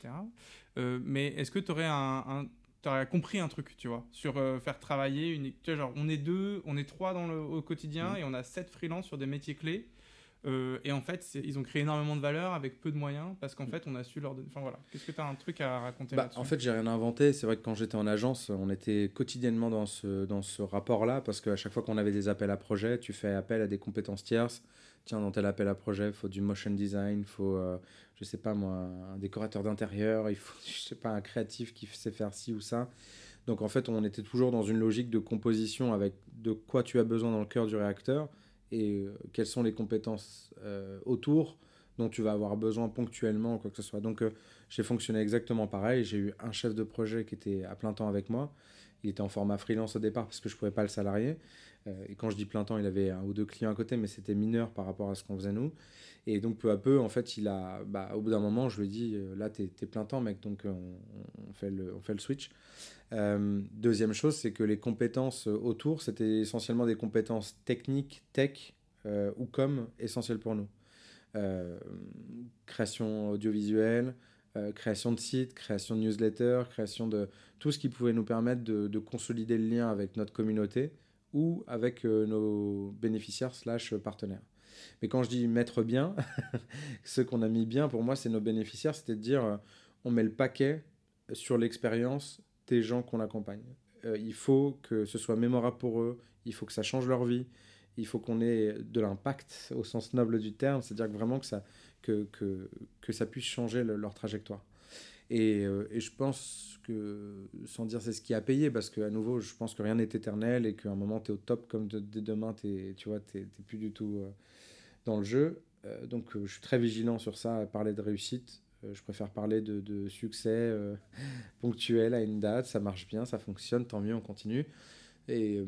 Euh, mais est-ce que tu aurais un, un- t'aurais compris un truc, tu vois, sur euh, faire travailler une. Tu vois, genre, on est deux, on est trois dans le, au quotidien Mhm. et on a sept freelances sur des métiers clés. Euh, et en fait, ils ont créé énormément de valeur avec peu de moyens parce qu'en fait, on a su leur donner. Enfin voilà. Qu'est-ce que tu as un truc à raconter Bah, en fait, j'ai rien inventé. C'est vrai que quand j'étais en agence, on était quotidiennement dans ce, dans ce rapport-là parce qu'à chaque fois qu'on avait des appels à projet, tu fais appel à des compétences tierces. Tiens, dans tel appel à projet, il faut du motion design, il faut, euh, je sais pas moi, un décorateur d'intérieur, il faut, je sais pas, un créatif qui sait faire ci ou ça. Donc en fait, on était toujours dans une logique de composition avec de quoi tu as besoin dans le cœur du réacteur et euh, quelles sont les compétences euh, autour dont tu vas avoir besoin ponctuellement ou quoi que ce soit. Donc euh, j'ai fonctionné exactement pareil. J'ai eu un chef de projet qui était à plein temps avec moi. Il était en format freelance au départ parce que je ne pouvais pas le salarier. Euh, et quand je dis plein temps, il avait un ou deux clients à côté, mais c'était mineur par rapport à ce qu'on faisait nous. Et donc peu à peu, en fait, il a, bah, au bout d'un moment, je lui ai dit, euh, là, t'es es plein temps, mec, donc euh, on, fait, le, on fait le switch. Deuxième chose, c'est que les compétences autour, c'était essentiellement des compétences techniques, tech ou com, essentielles pour nous. Création audiovisuelle, création de sites, création de newsletters, création de tout ce qui pouvait nous permettre de consolider le lien avec notre communauté ou avec euh, nos bénéficiaires slash partenaires. Mais quand je dis mettre bien, ceux qu'on a mis bien, pour moi, c'est nos bénéficiaires, c'était de dire, euh, on met le paquet sur l'expérience des gens qu'on accompagne. Euh, il faut que ce soit mémorable pour eux, il faut que ça change leur vie, il faut qu'on ait de l'impact au sens noble du terme, c'est-à-dire vraiment que ça, puisse changer le- leur trajectoire. Et, euh, et je pense que, sans dire c'est ce qui a payé, parce qu'à nouveau, je pense que rien n'est éternel et qu'à un moment, tu es au top, comme de- dès demain, t'es- tu vois, tu n'es plus du tout euh, dans le jeu. Euh, donc, je suis très vigilant sur ça, à parler de réussite. Je préfère parler de, de succès ponctuel à une date. Ça marche bien, ça fonctionne, tant mieux, on continue. Et,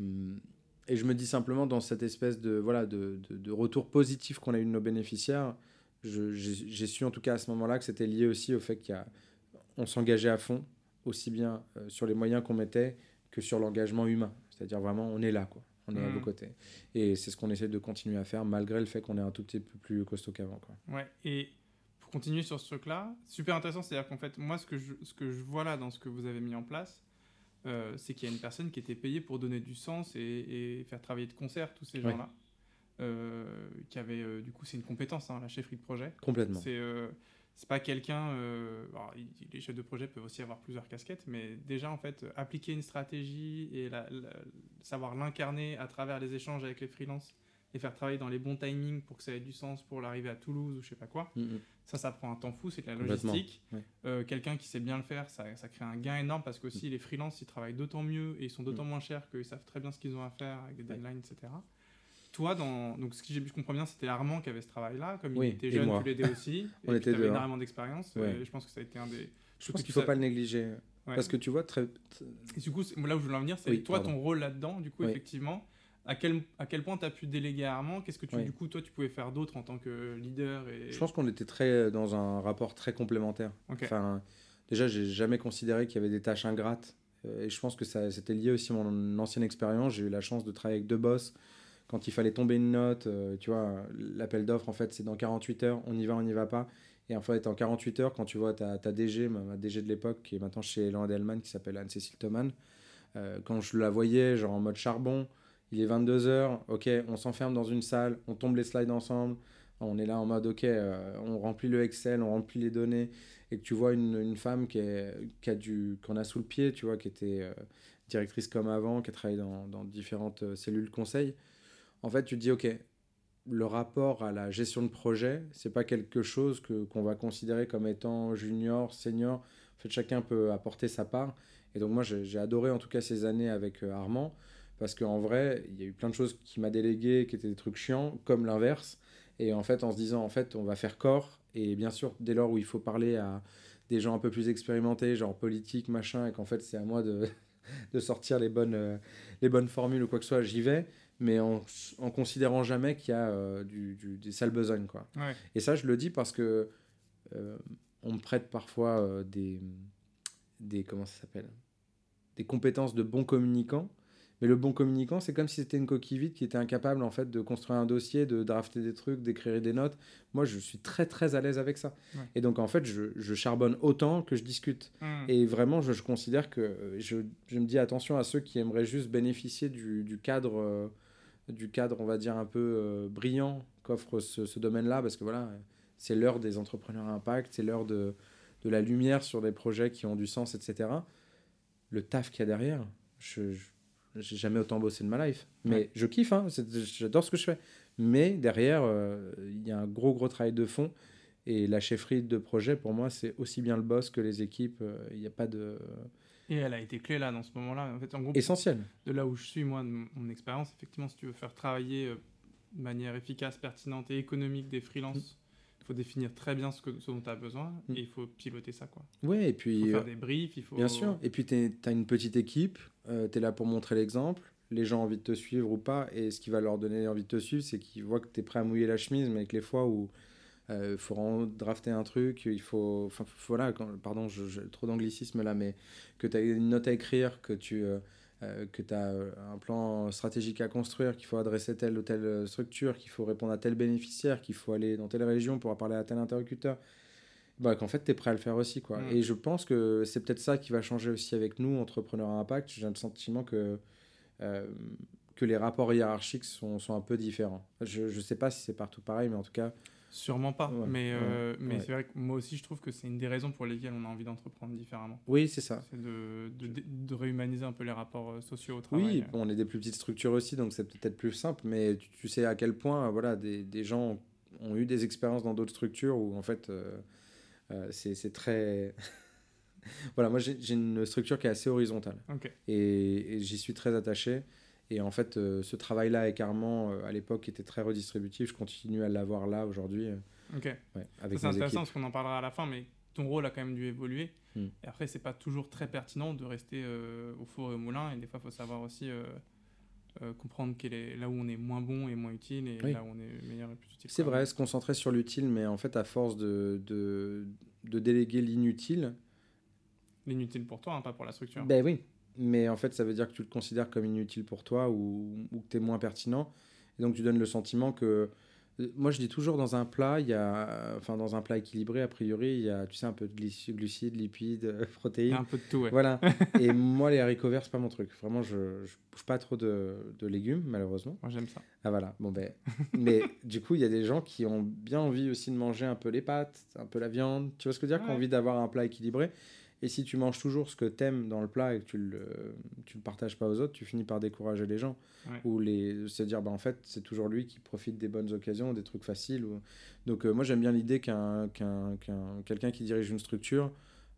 et je me dis simplement dans cette espèce de, voilà, de, de, de retour positif qu'on a eu de nos bénéficiaires, j'ai su en tout cas à ce moment-là que c'était lié aussi au fait qu'on s'engageait à fond, aussi bien euh, sur les moyens qu'on mettait que sur l'engagement humain. C'est-à-dire vraiment, on est là, quoi. On est à vos côtés. Et c'est ce qu'on essaie de continuer à faire, malgré le fait qu'on est un tout petit peu plus costaud qu'avant. quoi. Ouais, et pour continuer sur ce truc-là, super intéressant, c'est-à-dire qu'en fait, moi, ce que, je, ce que je vois là dans ce que vous avez mis en place, euh, c'est qu'il y a une personne qui était payée pour donner du sens et, et faire travailler de concert tous ces Ouais. gens-là. Euh, qui avait, euh, du coup, c'est une compétence, hein, la chefferie de projet. Complètement. C'est c'est pas quelqu'un. euh, les chefs de projet peuvent aussi avoir plusieurs casquettes, mais déjà, en fait, appliquer une stratégie et la- la- savoir l'incarner à travers les échanges avec les freelances et faire travailler dans les bons timings pour que ça ait du sens pour l'arrivée à Toulouse ou je sais pas quoi. Mm, mm. Ça, ça prend un temps fou, c'est de la logistique. ouais. Euh, Quelqu'un qui sait bien le faire, ça, ça crée un gain énorme parce que aussi les freelances, ils travaillent d'autant mieux et ils sont d'autant moins chers qu'ils savent très bien ce qu'ils ont à faire avec des Mm. Deadlines, etc. Toi, dans... donc, ce que j'ai- je comprends bien, c'était Armand qui avait ce travail-là. Comme Oui, il était jeune, tu l'aidais aussi. On et était avais énormément d'expérience. Ouais. et je pense que ça a été un des. Je pense qu'il ne faut pas le négliger. Ouais. Parce que tu vois, très... Et du coup, là où je voulais en venir, c'est Oui, toi, pardon. ton rôle là-dedans, du coup, Oui. effectivement. À quel, à quel point tu as pu déléguer à Armand Qu'est-ce que tu, du coup, toi, tu pouvais faire d'autre en tant que leader et... je pense qu'on était très dans un rapport très complémentaire. Ok. Enfin, déjà, j'ai jamais considéré qu'il y avait des tâches ingrates. Euh, Et je pense que c'était lié aussi à mon ancienne expérience. J'ai eu la chance de travailler avec deux boss. Quand il fallait tomber une note, euh, tu vois, l'appel d'offres, en fait, c'est dans 48 heures. On y va, on n'y va pas. Et en fait, en 48 heures, quand tu vois ta, ta DG, ma, DG de l'époque, qui est maintenant chez Elan Delman, qui s'appelle Anne-Cécile Thoman, euh, quand je la voyais, genre en mode charbon, il est 22 heures, ok, on s'enferme dans une salle, on tombe les slides ensemble, on est là en mode, ok, euh, on remplit le Excel, on remplit les données, et que tu vois une, une femme qui, est, qui a du, qu'on a sous le pied, tu vois, qui était directrice comme avant, qui a travaillé dans, dans différentes cellules conseil, en fait, tu te dis, ok, le rapport à la gestion de projet, c'est pas quelque chose que, qu'on va considérer comme étant junior, senior. En fait, chacun peut apporter sa part. Et donc, moi, j'ai, adoré en tout cas ces années avec euh, Armand, parce qu'en vrai, il y a eu plein de choses qui m'a délégué, qui étaient des trucs chiants, comme l'inverse. Et en fait, en se disant, en fait, on va faire corps. Et bien sûr, dès lors où il faut parler à des gens un peu plus expérimentés, genre politique, machin, et qu'en fait, c'est à moi de, de sortir les bonnes, euh, les bonnes formules ou quoi que ce soit, j'y vais. Mais en, en considérant jamais qu'il y a euh, du, du- des sales besognes, quoi. Ouais. Et ça, je le dis parce que euh, on me prête parfois euh, des, des comment ça s'appelle? Des compétences de bon communicant. Mais le bon communicant, c'est comme si c'était une coquille vide qui était incapable en fait de construire un dossier, de drafter des trucs, d'écrire des notes. Moi, je suis très très à l'aise avec ça. Ouais. Et donc en fait, je, je charbonne autant que je discute. Hmm. Et vraiment, je, je considère que je, je me dis attention à ceux qui aimeraient juste bénéficier du, du cadre, du cadre, on va dire un peu euh, brillant qu'offre ce, ce domaine-là, parce que voilà, c'est l'heure des entrepreneurs à impact, c'est l'heure de, de la lumière sur des projets qui ont du sens, etc. Le taf qu'il y a derrière, je, j'ai jamais autant bossé de ma life. Mais Ouais. je kiffe, hein, j'adore ce que je fais. Mais derrière, euh, il y a un gros, gros travail de fond. Et la chefferie de projet, pour moi, c'est aussi bien le boss que les équipes. euh, Il n'y a pas de. Et elle a été clé là, dans ce moment-là. En fait, en gros, Essentiel. de là où je suis, moi, de mon expérience, effectivement, si tu veux faire travailler euh, de manière efficace, pertinente et économique des freelances, il faut définir très bien ce, que, ce dont tu as besoin Mm. et il faut piloter ça. Quoi. Ouais, et Il puis. faut euh, faire des briefs, il faut... Bien sûr. Et puis, tu as une petite équipe, tu es là pour montrer l'exemple. Les gens ont envie de te suivre ou pas. Et ce qui va leur donner envie de te suivre, c'est qu'ils voient que tu es prêt à mouiller la chemise, mais avec les fois où il faut vraiment drafter un truc, il faut. Enfin, voilà, quand, pardon, j'ai trop d'anglicisme là, mais que tu as une note à écrire, que tu. euh, euh, que tu as un plan stratégique à construire, qu'il faut adresser telle ou telle euh, structure, qu'il faut répondre à tel bénéficiaire, qu'il faut aller dans telle région pour parler à tel interlocuteur, bah, qu'en fait, tu es prêt à le faire aussi. Quoi. Mm. Et je pense que c'est peut-être ça qui va changer aussi avec nous, entrepreneurs à impact. J'ai le sentiment que, euh, que les rapports hiérarchiques sont, sont un peu différents. Je ne sais pas si c'est partout pareil, mais en tout cas, Sûrement pas. Ouais, mais euh, ouais, mais ouais. c'est vrai que moi aussi, je trouve que c'est une des raisons pour lesquelles on a envie d'entreprendre différemment. oui, c'est ça. C'est de, de, de réhumaniser un peu les rapports euh, sociaux au travail. Oui, bon, on est des plus petites structures aussi, donc c'est peut-être plus simple, mais tu, tu sais à quel point voilà, des, des gens ont eu des expériences dans d'autres structures où en fait euh, euh, c'est c'est très. voilà, moi j'ai une structure qui est assez horizontale et, et j'y suis très attaché. Et en fait, euh, ce travail-là avec Armand, euh, à l'époque, était très redistributif. Je continue à l'avoir là aujourd'hui, euh, Ok. ouais, c'est intéressant équipes. parce qu'on en parlera à la fin, mais ton rôle a quand même dû évoluer. Hmm. Et après, c'est pas toujours très pertinent de rester euh, au four et au moulin. Et des fois, il faut savoir aussi euh, euh, comprendre quel est, là où on est moins bon et moins utile et Oui. là où on est meilleur et plus utile. C'est vrai, se concentrer sur l'utile, mais en fait, à force de, de, de déléguer l'inutile, L'inutile pour toi, hein, pas pour la structure. ben oui. Mais en fait, ça veut dire que tu le considères comme inutile pour toi ou, ou que tu es moins pertinent. Et donc, tu donnes le sentiment que. euh, Moi, je dis toujours dans un plat, il y a. Enfin, dans un plat équilibré, a priori, il y a, tu sais, un peu de glucides, lipides, euh, protéines. un peu de tout, ouais. Voilà. Et moi, les haricots verts, c'est pas mon truc. Vraiment, je, je bouffe pas trop de, de légumes, malheureusement. Moi, j'aime ça. Ah voilà, bon ben. Mais du coup, il y a des gens qui ont bien envie aussi de manger un peu les pâtes, un peu la viande. Tu vois ce que je veux dire? Qui ont envie d'avoir un plat équilibré. Et si tu manges toujours ce que t'aimes dans le plat et que tu le, tu le partages pas aux autres, tu finis par décourager les gens. Ouais. Ou les, se dire, bah, en fait, c'est toujours lui qui profite des bonnes occasions, des trucs faciles. Ou... Donc, euh, moi, j'aime bien l'idée qu'un, qu'un, qu'un- quelqu'un qui dirige une structure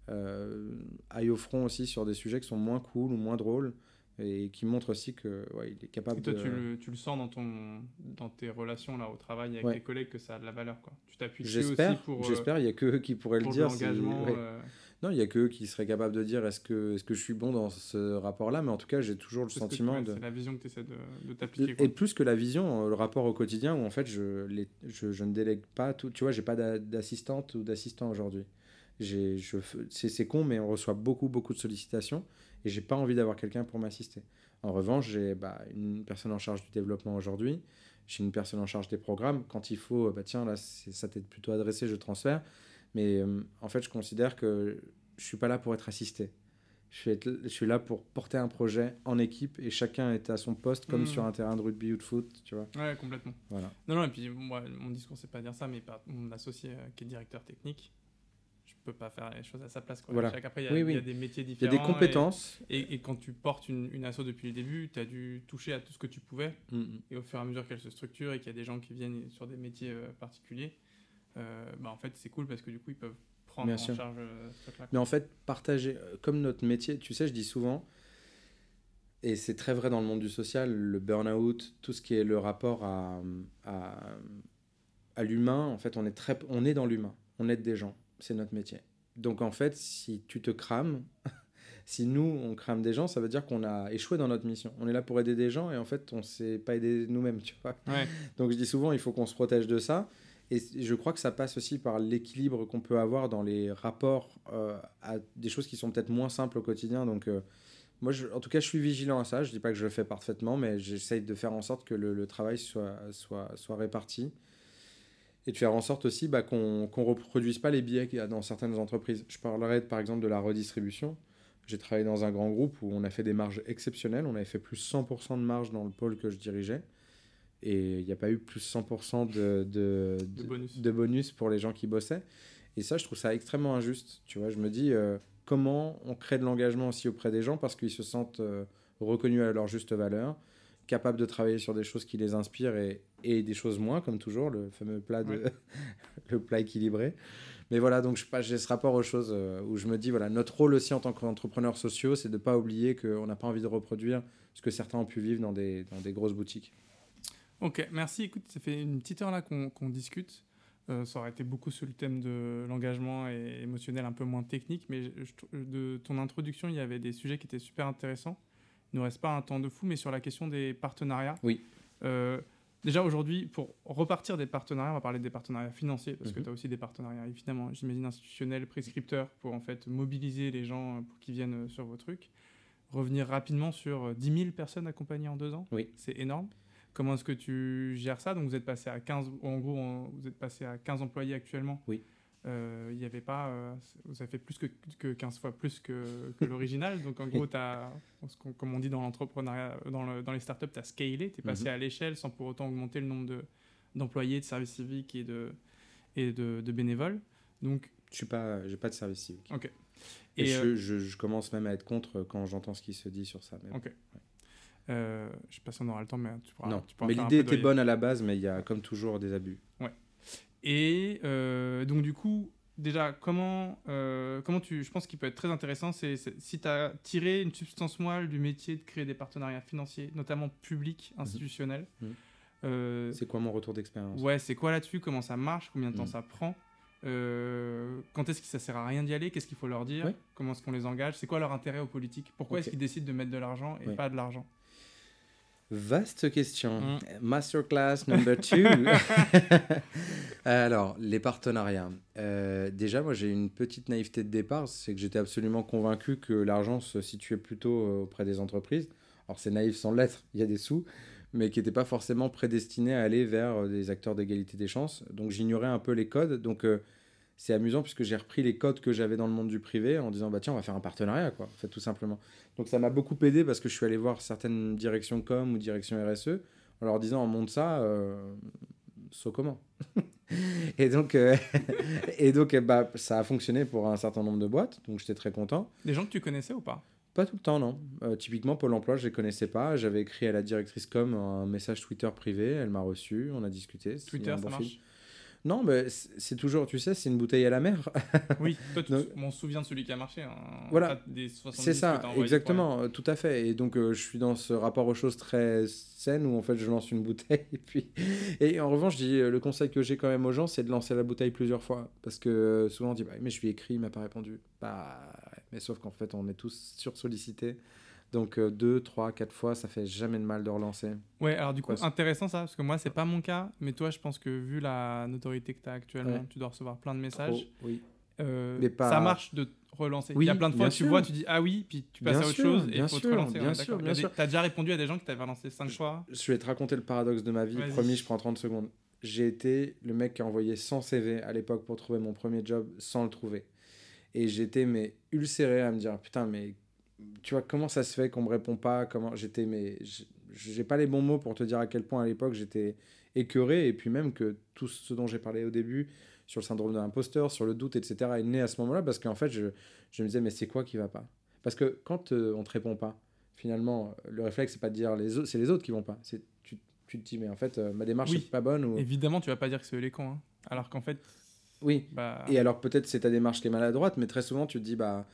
euh, aille au front aussi sur des sujets qui sont moins cool ou moins drôles et qui montre aussi que ouais, il est capable Et toi, de. tu, le, tu le sens dans, ton, dans tes relations là, au travail avec Ouais. tes collègues que ça a de la valeur. Quoi. Tu t'appuies dessus aussi pour, euh, j'espère. Il y a que eux qui pourraient pour le dire. si- l'engagement. ouais. euh, Non, il y a que eux qui seraient capables de dire est-ce que, est-ce que je suis bon dans ce rapport-là. Mais en tout cas, j'ai toujours le ce que sentiment ouais, de. C'est la vision que tu essaies de, de t'appliquer. Et plus que la vision, euh, le rapport au quotidien où en fait je, les, je, je ne délègue pas tout. Tu vois, j'ai pas d'a- d'assistante ou d'assistant aujourd'hui. J'ai, je, fais- c'est, c'est con, mais on reçoit beaucoup, beaucoup de sollicitations et j'ai pas envie d'avoir quelqu'un pour m'assister. En revanche, j'ai bah, une personne en charge du développement aujourd'hui. J'ai une personne en charge des programmes. Quand il faut, bah tiens, là, ça t'est plutôt adressé, je transfère. Mais euh, en fait, je considère que je suis pas là pour être assisté. Je suis, être- je suis là pour porter un projet en équipe et chacun est à son poste comme Mm. sur un terrain de rugby ou de foot, tu vois. Ouais, complètement. Voilà. Non, non, et puis moi, mon discours, c'est pas dire ça, mais par mon associé euh, qui est directeur technique, je peux pas faire les choses à sa place. Quoi. Voilà. Chaque- après, il y, a- Oui, il y a oui. des métiers Il y a différents. des compétences. Et, et- et quand tu portes une, une asso depuis le début, tu as dû toucher à tout ce que tu pouvais. Mm, Et au fur et à mesure qu'elle se structure et qu'il y a des gens qui viennent sur des métiers euh, particuliers, bah, en fait, c'est cool parce que du coup, ils peuvent prendre Bien en sûr. charge euh, ce truc-là. Mais en fait, partager, euh, comme notre métier, tu sais, je dis souvent, et c'est très vrai dans le monde du social, le burn-out, tout ce qui est le rapport à, à, à l'humain, en fait, on est, très, on est dans l'humain, on aide des gens, c'est notre métier. Donc en fait, si tu te crames, si nous, on crame des gens, ça veut dire qu'on a échoué dans notre mission. On est là pour aider des gens et en fait, on ne s'est pas aidé nous-mêmes, tu vois. Ouais. Donc je dis souvent, il faut qu'on se protège de ça. Et je crois que ça passe aussi par l'équilibre qu'on peut avoir dans les rapports euh, à des choses qui sont peut-être moins simples au quotidien. Donc euh, moi, en tout cas, je suis vigilant à ça. Je dis pas que je le fais parfaitement, mais j'essaye de faire en sorte que le, travail soit, soit, soit réparti. Et de faire en sorte aussi bah, qu'on ne reproduise pas les biais qu'il y a dans certaines entreprises. Je parlerai par exemple de la redistribution. J'ai travaillé dans un grand groupe où on a fait des marges exceptionnelles. On avait fait plus 100% de marge dans le pôle que je dirigeais. Et il n'y a pas eu plus 100% de, de, De bonus. de bonus pour les gens qui bossaient. Et ça, je trouve ça extrêmement injuste. Tu vois, je me dis euh, comment on crée de l'engagement aussi auprès des gens parce qu'ils se sentent euh, reconnus à leur juste valeur, capables de travailler sur des choses qui les inspirent et, et des choses moins, comme toujours, le fameux plat, de, Ouais. le plat équilibré. Mais voilà, donc je j'ai ce rapport aux choses euh, où je me dis, voilà, notre rôle aussi en tant qu'entrepreneurs sociaux, c'est de ne pas oublier qu'on n'a pas envie de reproduire ce que certains ont pu vivre dans des, dans des grosses boutiques. Ok, merci. Écoute, ça fait une petite heure là qu'on discute. Euh, ça aurait été beaucoup sur le thème de l'engagement et émotionnel, un peu moins technique, mais je- de ton introduction, il y avait des sujets qui étaient super intéressants. Il ne nous reste pas un temps de fou, mais sur la question des partenariats. Oui. Euh, déjà aujourd'hui, pour repartir des partenariats, on va parler des partenariats financiers, parce que Mhm. tu as aussi des partenariats, évidemment, j'imagine institutionnels, prescripteurs, pour en fait mobiliser les gens euh, pour qu'ils viennent sur vos trucs. Revenir rapidement sur euh, 10 000 personnes accompagnées en deux ans, Oui. c'est énorme. Comment est-ce que tu gères ça? Donc vous êtes passé à 15, en gros, en- vous êtes passé à 15 employés actuellement. Oui. Euh, Il y avait pas, euh, vous avez fait plus que, que 15 fois plus que, que l'original. Donc en gros, as, comme on dit dans l'entrepreneuriat, dans, le- dans les startups, tu as scalé, tu es passé Mhm. à l'échelle sans pour autant augmenter le nombre de- d'employés, de, services civiques et de, et de, de bénévoles. Donc, Je suis pas, j'ai pas de service civique. ok. Et, Et, je, euh, je- je commence même à être contre quand j'entends ce qui se dit sur ça. Ok. Euh, je sais pas si on aura le temps, mais tu pourras. non, tu pourras mais l'idée était bonne à la base, mais il y a comme toujours des abus. Et euh, donc, du coup, déjà, comment, euh, comment tu. Je pense qu'il peut être très intéressant, c'est si tu as tiré une substance moelle du métier de créer des partenariats financiers, notamment publics, institutionnels. Mhm. euh, C'est quoi mon retour d'expérience? Ouais, c'est quoi là-dessus? Comment ça marche? Combien de temps Mhm. ça prend? Euh, Quand est-ce que ça sert à rien d'y aller? Qu'est-ce qu'il faut leur dire? Ouais. Comment est-ce qu'on les engage? C'est quoi leur intérêt aux politiques? Pourquoi est-ce qu'ils décident de mettre de l'argent et Ouais. pas de l'argent? Vaste question. Mm. Masterclass number two. Alors, les partenariats. Euh, déjà, moi, j'ai une petite naïveté de départ, c'est que j'étais absolument convaincu que l'argent se situait plutôt euh, auprès des entreprises. Alors, c'est naïf sans l'être, il y a des sous, mais qui n'étaient pas forcément prédestinés à aller vers euh, des acteurs d'égalité des chances. Donc, j'ignorais un peu les codes. Donc, euh, c'est amusant puisque j'ai repris les codes que j'avais dans le monde du privé en disant, bah tiens, on va faire un partenariat, quoi, en fait, tout simplement. Donc, ça m'a beaucoup aidé parce que je suis allé voir certaines directions com ou directions RSE en leur disant, on monte ça, euh, saut comment Et donc, euh, et donc bah, ça a fonctionné pour un certain nombre de boîtes, donc j'étais très content. Des gens que tu connaissais ou pas? Pas tout le temps, non. Euh, typiquement, Pôle emploi, je ne les connaissais pas. J'avais écrit à la directrice com un message Twitter privé, elle m'a reçu, on a discuté. Twitter, ça marche? Non, mais c'est toujours, tu sais, c'est une bouteille à la mer. Oui, toi, tu Donc- se souvient de celui qui a marché. hein, Voilà. pas Des 70 C'est ça, exactement, tout à fait. Et donc, euh, je suis dans ce rapport aux choses très saine où en fait je lance une bouteille. Et puis, et en revanche, je dis, euh, le conseil que j'ai quand même aux gens, c'est de lancer la bouteille plusieurs fois. Parce que euh, souvent on dit, bah, mais je lui ai écrit, il m'a pas répondu. Bah, mais sauf qu'en fait, on est tous sursollicités. Donc, euh, deux, trois, quatre fois, ça fait jamais de mal de relancer. Ouais, alors du coup, Ouais, c'est- intéressant ça, parce que moi, c'est pas mon cas, mais toi, je pense que vu la notoriété que tu as actuellement, Ouais. tu dois recevoir plein de messages. Trop, oui. Euh, Mais pas- Ça marche de relancer. Oui, Il y a plein de fois tu sûr. vois, tu dis ah oui, puis tu passes Bien à autre sûr, chose et il faut te relancer. bien sûr, bien sûr. T'as déjà répondu à des gens qui t'avaient relancé 5 fois Je vais te raconter le paradoxe de ma vie. Promis, je prends 30 secondes. J'ai été le mec qui a envoyé 100 CV à l'époque pour trouver mon premier job sans le trouver. Et j'étais mais ulcéré à me dire putain mais tu vois comment ça se fait qu'on me répond pas comment j'étais mais j'ai pas les bons mots pour te dire à quel point à l'époque j'étais écœuré et puis même que tout ce dont j'ai parlé au début sur le syndrome de l'imposteur, sur le doute, etc. est né à ce moment-là parce qu'en fait je, je me disais mais c'est quoi qui va pas? Parce que quand euh, on te répond pas, finalement le réflexe c'est pas de dire les autres, c'est les autres qui vont pas. C'est tu, tu te dis mais en fait euh, ma démarche Oui. est pas bonne ou Évidemment, tu vas pas dire que c'est les cons. hein. Alors qu'en fait, oui bah. et alors peut-être c'est ta démarche qui est maladroite, mais très souvent tu te dis bah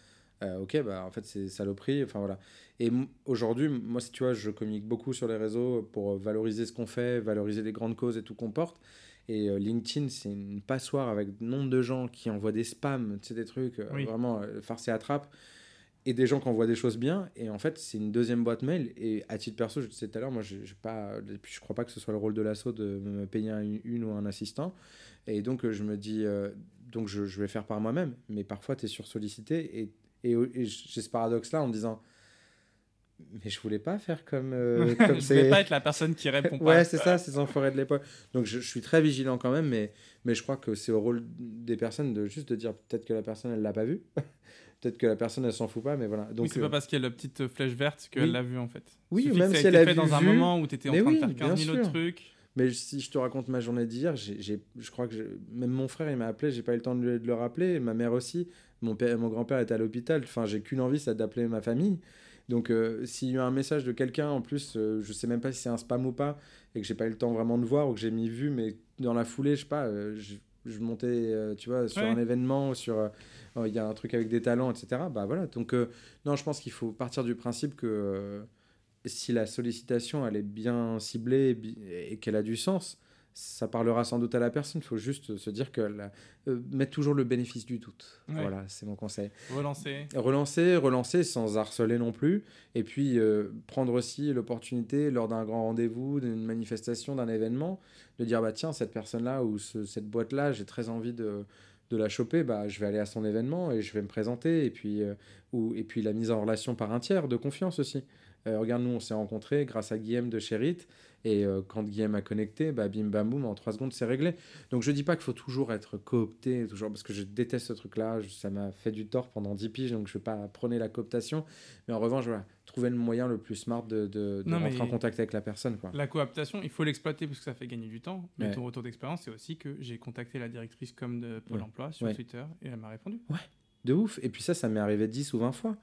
euh, ok bah en fait c'est saloperie, enfin voilà. Et aujourd'hui moi si tu vois je communique beaucoup sur les réseaux pour valoriser ce qu'on fait, valoriser les grandes causes et tout qu'on porte. Et euh, LinkedIn c'est une passoire avec nombre de gens qui envoient des spams, tu sais des trucs euh, Oui. vraiment euh, farce et attrape. Et des gens qui envoient des choses bien, et en fait, c'est une deuxième boîte mail. Et à titre perso, je te disais tout à l'heure, moi, je pas, je crois pas que ce soit le rôle de l'assaut de me payer un- une, ou un assistant. Et donc, euh, je me dis, euh, donc je, je vais faire par moi-même. Mais parfois, tu es sursollicité. Et, et, et j'ai ce paradoxe-là en me disant, mais je voulais pas faire comme, euh, comme je c'est. pas être la personne qui répond pas. Ouais, c'est ça, ces enfoirés de l'époque. Donc, je, je suis très vigilant quand même, mais, mais je crois que c'est au rôle des personnes de juste de dire peut-être que la personne, elle l'a pas vu. peut-être que la personne, elle s'en fout pas, mais voilà. Donc Donc, c'est euh, pas parce qu'il y a la petite flèche verte qu'elle oui. l'a vu en fait. Oui, même si elle été a fait vu- dans un moment où tu étais en train oui, de faire bien 15 000 autres trucs. Mais si je te raconte ma journée d'hier, je crois que même mon frère il m'a appelé, j'ai pas eu le temps de le rappeler, ma mère aussi, mon, père, mon grand-père était à l'hôpital, enfin j'ai qu'une envie, c'est d'appeler ma famille. Donc euh, s'il y a un message de quelqu'un en plus, euh, je sais même pas si c'est un spam ou pas, et que j'ai pas eu le temps vraiment de voir, ou que j'ai mis vu, mais dans la foulée, je sais pas, euh, je, je montais, euh, tu vois, sur Ouais. un événement, ou sur, oh, il y a un truc avec des talents, etc. Bah voilà, donc non, je pense qu'il faut partir du principe que si la sollicitation elle est bien ciblée et qu'elle a du sens, ça parlera sans doute à la personne. Il faut juste se dire que la- euh, mettre toujours le bénéfice du doute. Ouais. Voilà, c'est mon conseil. Relancer. Relancer, relancer sans harceler non plus. Et puis euh, prendre aussi l'opportunité lors d'un grand rendez-vous, d'une manifestation, d'un événement, de dire bah tiens cette personne-là ou ce- cette boîte-là, j'ai très envie de de la choper, bah, je vais aller à son événement et je vais me présenter. Et puis, euh, ou, et puis la mise en relation par un tiers de confiance aussi. Euh, regarde, nous, on s'est rencontrés grâce à Guillaume de Cherit. Et euh, quand Guillaume a connecté, bah, bim bam boum, en trois secondes, c'est réglé. Donc je dis pas qu'il faut toujours être coopté, toujours, parce que je déteste ce truc-là. Ça m'a fait du tort pendant 10 piges, donc je vais pas prôner la cooptation. Mais en revanche, voilà, trouver le moyen le plus smart de, de, de Non, rentrer en contact avec la personne. Quoi. La cooptation, il faut l'exploiter parce que ça fait gagner du temps. Mais Ouais. ton retour d'expérience, c'est aussi que j'ai contacté la directrice com de Pôle Ouais. emploi sur Ouais. Twitter et elle m'a répondu. De ouf. Et puis ça, ça m'est arrivé 10 ou 20 fois.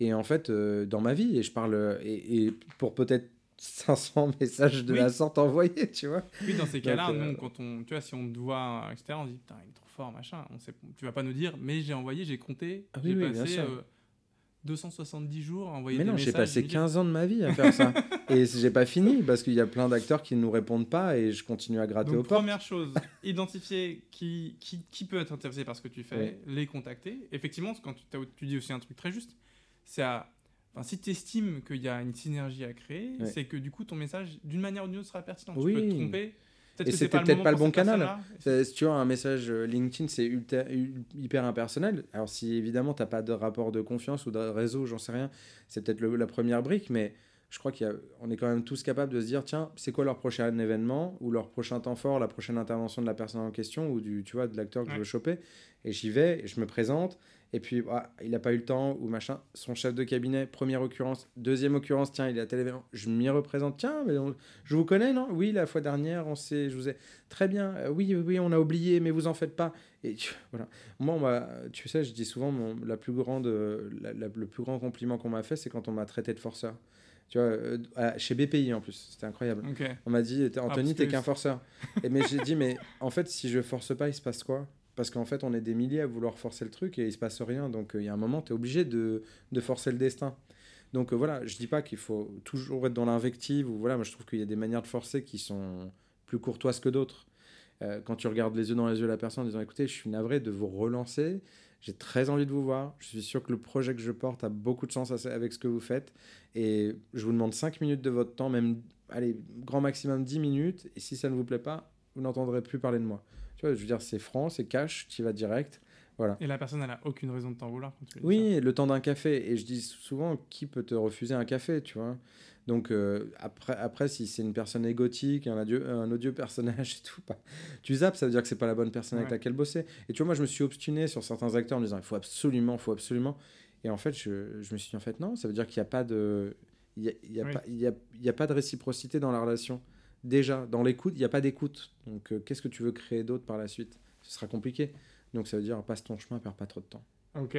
Et en fait, euh, dans ma vie, et je parle, euh, et, et pour peut-être 500 messages de Oui. la sorte envoyés, tu vois. Oui, dans ces cas-là, euh, quand on, tu vois, si on te voit, etc., on se dit, putain, il est trop fort, machin. On sait, tu vas pas nous dire, mais j'ai envoyé, j'ai compté, Ah oui, j'ai oui, passé sûr. euh, 270 jours à envoyer Mais des non, j'ai passé je me dis, 15 ans de ma vie à faire ça. et j'ai pas fini, parce qu'il y a plein d'acteurs qui ne nous répondent pas, et je continue à gratter Donc, aux portes. première chose, identifier qui, qui, qui peut être intéressé par ce que tu fais, les contacter. Effectivement, quand tu dis aussi un truc très juste, c'est à Enfin, si tu estimes qu'il y a une synergie à créer, Ouais. c'est que du coup ton message d'une manière ou d'une autre sera pertinent. Oui. Tu peux te tromper. Peut-être Et c'était peut-être pas le bon canal. Si tu vois, un message euh, LinkedIn, c'est ultra- hyper impersonnel. Alors, si évidemment, tu n'as pas de rapport de confiance ou de réseau, j'en sais rien, c'est peut-être le- la première brique, mais je crois qu'on est quand même tous capables de se dire tiens, c'est quoi leur prochain événement ou leur prochain temps fort, la prochaine intervention de la personne en question ou du, tu vois, de l'acteur que je veux choper. Et j'y vais, et je me présente. Et puis, ah, il n'a pas eu le temps, ou machin. Son chef de cabinet, première occurrence. Deuxième occurrence, tiens, il est à tel événement. Je m'y représente. Tiens, mais on- je vous connais, non? Oui, la fois dernière, on s'est, je vous ai. Très bien. Euh, oui, oui, on a oublié, mais vous en faites pas. Et tu- voilà. Moi, on m'a- tu sais, je dis souvent, mon, la plus grande, la- la- le plus grand compliment qu'on m'a fait, c'est quand on m'a traité de forceur. Tu vois, euh, à- chez BPI en plus, c'était incroyable. On m'a dit, T'es- Anthony, t'es qu'un forceur. Et mais j'ai dit, mais en fait, si je force pas, il se passe quoi? Parce qu'en fait, on est des milliers à vouloir forcer le truc et il se passe rien. Donc, euh, il y a un moment, tu es obligé de, de forcer le destin. Donc, euh, voilà, je dis pas qu'il faut toujours être dans l'invective. Voilà, moi, je trouve qu'il y a des manières de forcer qui sont plus courtoises que d'autres. Euh, quand tu regardes les yeux dans les yeux de la personne en disant, écoutez, je suis navré de vous relancer. J'ai très envie de vous voir. Je suis sûr que le projet que je porte a beaucoup de sens avec ce que vous faites. Et je vous demande 5 minutes de votre temps, même, allez, grand maximum 10 minutes. Et si ça ne vous plaît pas, vous n'entendrez plus parler de moi. Tu vois, je veux dire, c'est franc, c'est cash, tu y vas direct. Voilà. Et la personne, elle a aucune raison de t'en vouloir quand tu Oui, le temps d'un café. Et je dis souvent, qui peut te refuser un café, tu vois? Donc, euh, après, après, si c'est une personne égotique, un, adieu, un odieux personnage et tout, bah, tu zappes, ça veut dire que c'est pas la bonne personne avec laquelle bosser. Et tu vois, moi, je me suis obstiné sur certains acteurs en me disant, il faut absolument, il faut absolument. Et en fait, je, je me suis dit, en fait, non, ça veut dire qu'il n'y a pas de... Il y a, il y a Oui. pas, il y a, il y a pas de réciprocité dans la relation. Déjà, dans l'écoute, il n'y a pas d'écoute. Donc, euh, qu'est-ce que tu veux créer d'autre par la suite? Ce sera compliqué. Donc, ça veut dire, passe ton chemin, perds pas trop de temps. Ok.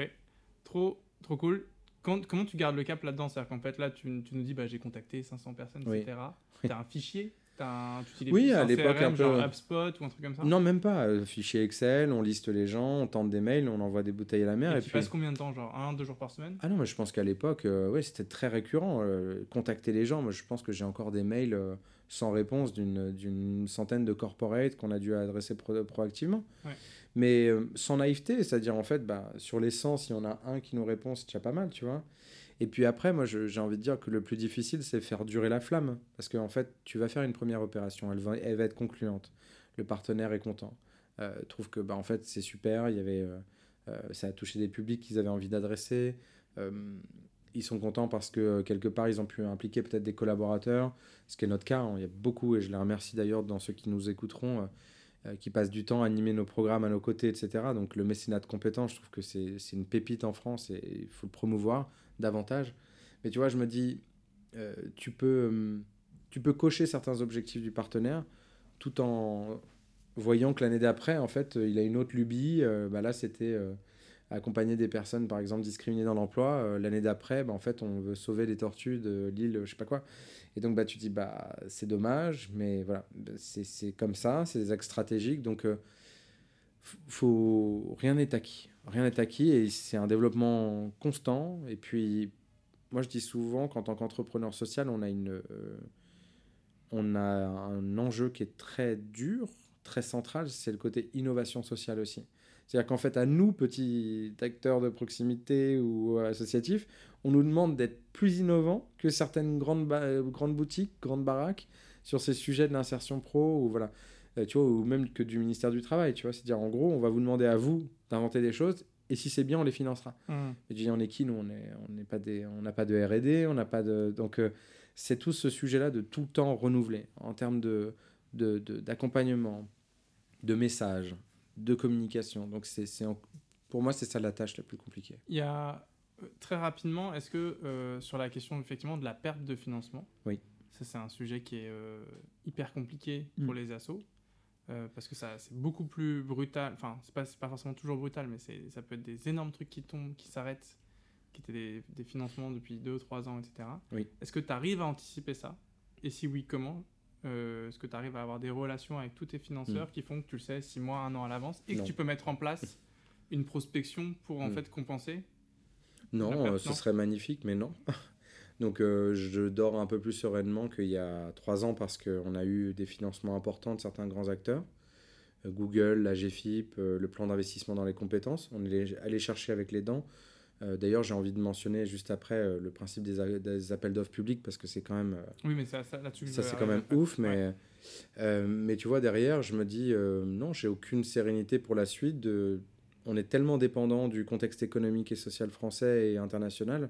Trop, trop cool. Quand- comment tu gardes le cap là-dedans? C'est-à-dire qu'en fait, là, tu, tu nous dis, bah, j'ai contacté 500 personnes, Oui. etc. Tu as un fichier? T'as un, tu Oui, à l'époque, un peu, genre ouais. HubSpot ou un truc comme ça? Non, même pas. Euh, Fichier Excel, on liste les gens, on tente des mails, on envoie des bouteilles à la mer. Et, Et, tu puis... passes combien de temps? Genre un, deux jours par semaine? Ah non, mais je pense qu'à l'époque, euh, ouais, c'était très récurrent. euh, contacter les gens. Moi, je pense que j'ai encore des mails sans réponse d'une centaine de corporates qu'on a dû adresser pro- proactivement. Ouais. Mais euh, sans naïveté, c'est-à-dire en fait, bah, sur les 100, s'il y en a un qui nous répond, c'est déjà pas mal, tu vois. Et puis après, moi, j'ai envie de dire que le plus difficile, c'est faire durer la flamme. Parce qu'en fait, tu vas faire une première opération, elle va, elle va être concluante. Le partenaire est content. Euh, trouve que, bah, en fait, c'est super. Il y avait, euh, euh, ça a touché des publics qu'ils avaient envie d'adresser. Ils sont contents parce que euh, quelque part, ils ont pu impliquer peut-être des collaborateurs, ce qui est notre cas. hein. Il y a beaucoup, et je les remercie d'ailleurs dans ceux qui nous écouteront, euh, euh, qui passent du temps à animer nos programmes à nos côtés, etc. Donc le mécénat de compétences, je trouve que c'est une pépite en France et il faut le promouvoir davantage. Mais tu vois, je me dis, tu, peux, tu peux cocher certains objectifs du partenaire tout en voyant que l'année d'après, en fait, il a une autre lubie. Bah là, c'était accompagner des personnes, par exemple, discriminées dans l'emploi. Euh, l'année d'après, bah, en fait, on veut sauver les tortues de l'île, je sais pas quoi. Et donc, bah, tu dis, bah, c'est dommage, mais voilà, bah, c'est comme ça, c'est des axes stratégiques. Donc, euh, faut... rien n'est acquis. Rien n'est acquis et c'est un développement constant. Et puis, moi, je dis souvent qu'en tant qu'entrepreneur social, on a, une, euh, on a un enjeu qui est très dur, très central, c'est le côté innovation sociale aussi. C'est-à-dire qu'en fait, à nous, petits acteurs de proximité ou associatifs, on nous demande d'être plus innovants que certaines grandes, euh, grandes boutiques, grandes baraques sur ces sujets de l'insertion pro ou voilà, Euh, tu vois, ou même que du ministère du Travail, tu vois. C'est-à-dire, en gros, on va vous demander à vous d'inventer des choses et si c'est bien, on les financera. Hum. Et je dis, on est qui nous On est, on n'est pas des, on n'a pas de R&D, on n'a pas de, donc euh, c'est tout ce sujet-là de tout le temps renouveler en termes de, de, de- d'accompagnement, de messages, de communication. Donc c'est, c'est en- pour moi c'est ça la tâche la plus compliquée. Il y a euh, très rapidement, est-ce que euh, sur la question effectivement de la perte de financement, Oui. ça c'est un sujet qui est euh, hyper compliqué pour Mm. les assos euh, parce que ça c'est beaucoup plus brutal. Enfin, c'est pas c'est pas forcément toujours brutal, mais c'est ça peut être des énormes trucs qui tombent, qui s'arrêtent, qui étaient des, des financements depuis 2-3 ans, etc. Oui. Est-ce que tu arrives à anticiper ça? Et si oui, comment? Euh, Est-ce que tu arrives à avoir des relations avec tous tes financeurs qui font que tu le sais 6 mois, 1 an à l'avance et que Mm. Tu peux mettre en place une prospection pour en Mm. fait compenser Non, euh, ce serait magnifique, mais non. Donc euh, je dors un peu plus sereinement qu'il y a trois ans parce qu'on a eu des financements importants de certains grands acteurs. Google, la GFIP, le plan d'investissement dans les compétences. On est allé chercher avec les dents. Euh, D'ailleurs, j'ai envie de mentionner juste après euh, le principe des, appels d'offres publics parce que c'est quand même, euh, Oui, mais ça, ça là-dessus. ça c'est quand même ouf. Mais, mais tu vois, derrière, je me dis non, j'ai aucune sérénité pour la suite. De... On est tellement dépendant du contexte économique et social français et international.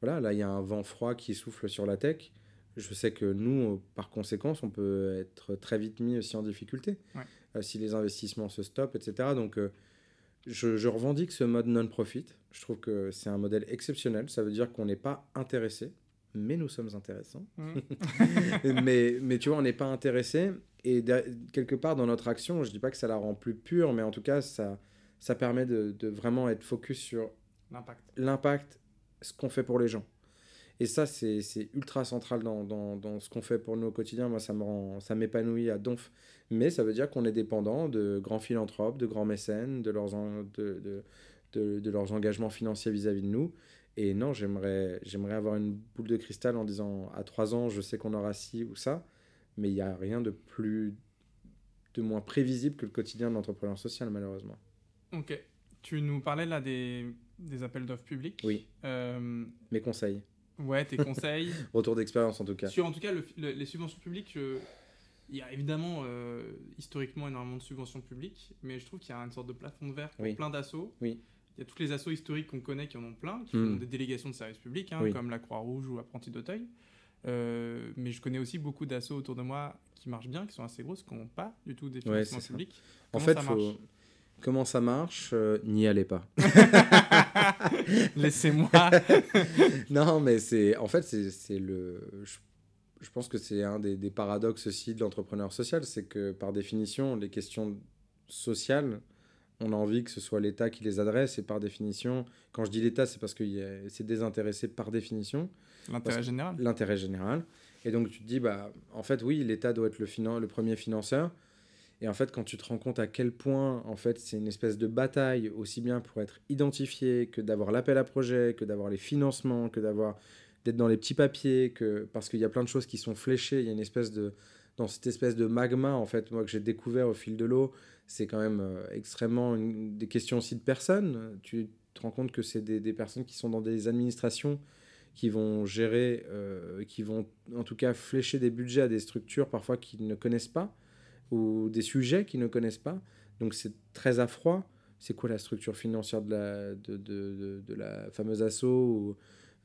Voilà, là, il y a un vent froid qui souffle sur la tech. Je sais que nous, par conséquence, on peut être très vite mis aussi en difficulté Ouais. euh, si les investissements se stoppent, etc. Donc, euh, je, je revendique ce mode non-profit. Je trouve que c'est un modèle exceptionnel. Ça veut dire qu'on n'est pas intéressé, mais nous sommes intéressants. Mhm. mais, mais tu vois, on n'est pas intéressé. Et de- quelque part dans notre action, je dis pas que ça la rend plus pure, mais en tout cas, ça, ça permet de, de vraiment être focus sur l'impact, ce qu'on fait pour les gens. Et ça, c'est ultra central dans, dans, dans ce qu'on fait pour nous au quotidien. Moi, ça me rend, ça m'épanouit à donf. Mais ça veut dire qu'on est dépendant de grands philanthropes, de grands mécènes, de leurs, en- de, de, de, de leurs engagements financiers vis-à-vis de nous. Et non, j'aimerais, j'aimerais avoir une boule de cristal en disant à trois ans, je sais qu'on aura ci ou ça. Mais il n'y a rien de plus, de moins prévisible que le quotidien de l'entrepreneur social, malheureusement. Ok. Tu nous parlais là des, des appels d'offres publics. Oui. Euh, Mes conseils. Ouais, tes conseils. Retour d'expérience en tout cas. Sur en tout cas le- le- les subventions publiques, je- il y a évidemment euh, historiquement énormément de subventions publiques, mais je trouve qu'il y a une sorte de plafond de verre pour Oui. plein d'assauts. Oui. Il y a toutes les assos historiques qu'on connaît qui en ont plein, qui Hmm. font des délégations de services publics, hein, Oui. comme la Croix-Rouge ou Apprenti d'Auteuil. Euh, mais je connais aussi beaucoup d'assauts autour de moi qui marchent bien, qui sont assez grosses, qui n'ont pas du tout des Ouais, financements ça. publics. En fait, ça faut... comment ça marche Euh, N'y allez pas. Laissez-moi. non, mais c'est en fait c'est le. Je, je pense que c'est un des, des paradoxes aussi de l'entrepreneur social, c'est que par définition les questions sociales, on a envie que ce soit l'État qui les adresse et par définition, quand je dis l'État, c'est parce que c'est désintéressé par définition. L'intérêt général. l'intérêt général. Et donc tu te dis, bah, en fait, oui, l'État doit être le, finan- le premier financeur. Et en fait, quand tu te rends compte à quel point, en fait, c'est une espèce de bataille, aussi bien pour être identifié, que d'avoir l'appel à projet, que d'avoir les financements, que d'avoir d'être dans les petits papiers, que parce qu'il y a plein de choses qui sont fléchées, il y a une espèce de dans cette espèce de magma en fait moi que j'ai découvert au fil de l'eau, c'est quand même euh, extrêmement une- des questions aussi de personnes. Tu te rends compte que c'est des, personnes qui sont dans des administrations qui vont gérer, euh, qui vont en tout cas flécher des budgets à des structures parfois qu'ils ne connaissent pas ou des sujets qu'ils ne connaissent pas. Donc c'est très à froid. C'est quoi la structure financière de la, de, de, de, la fameuse asso ou,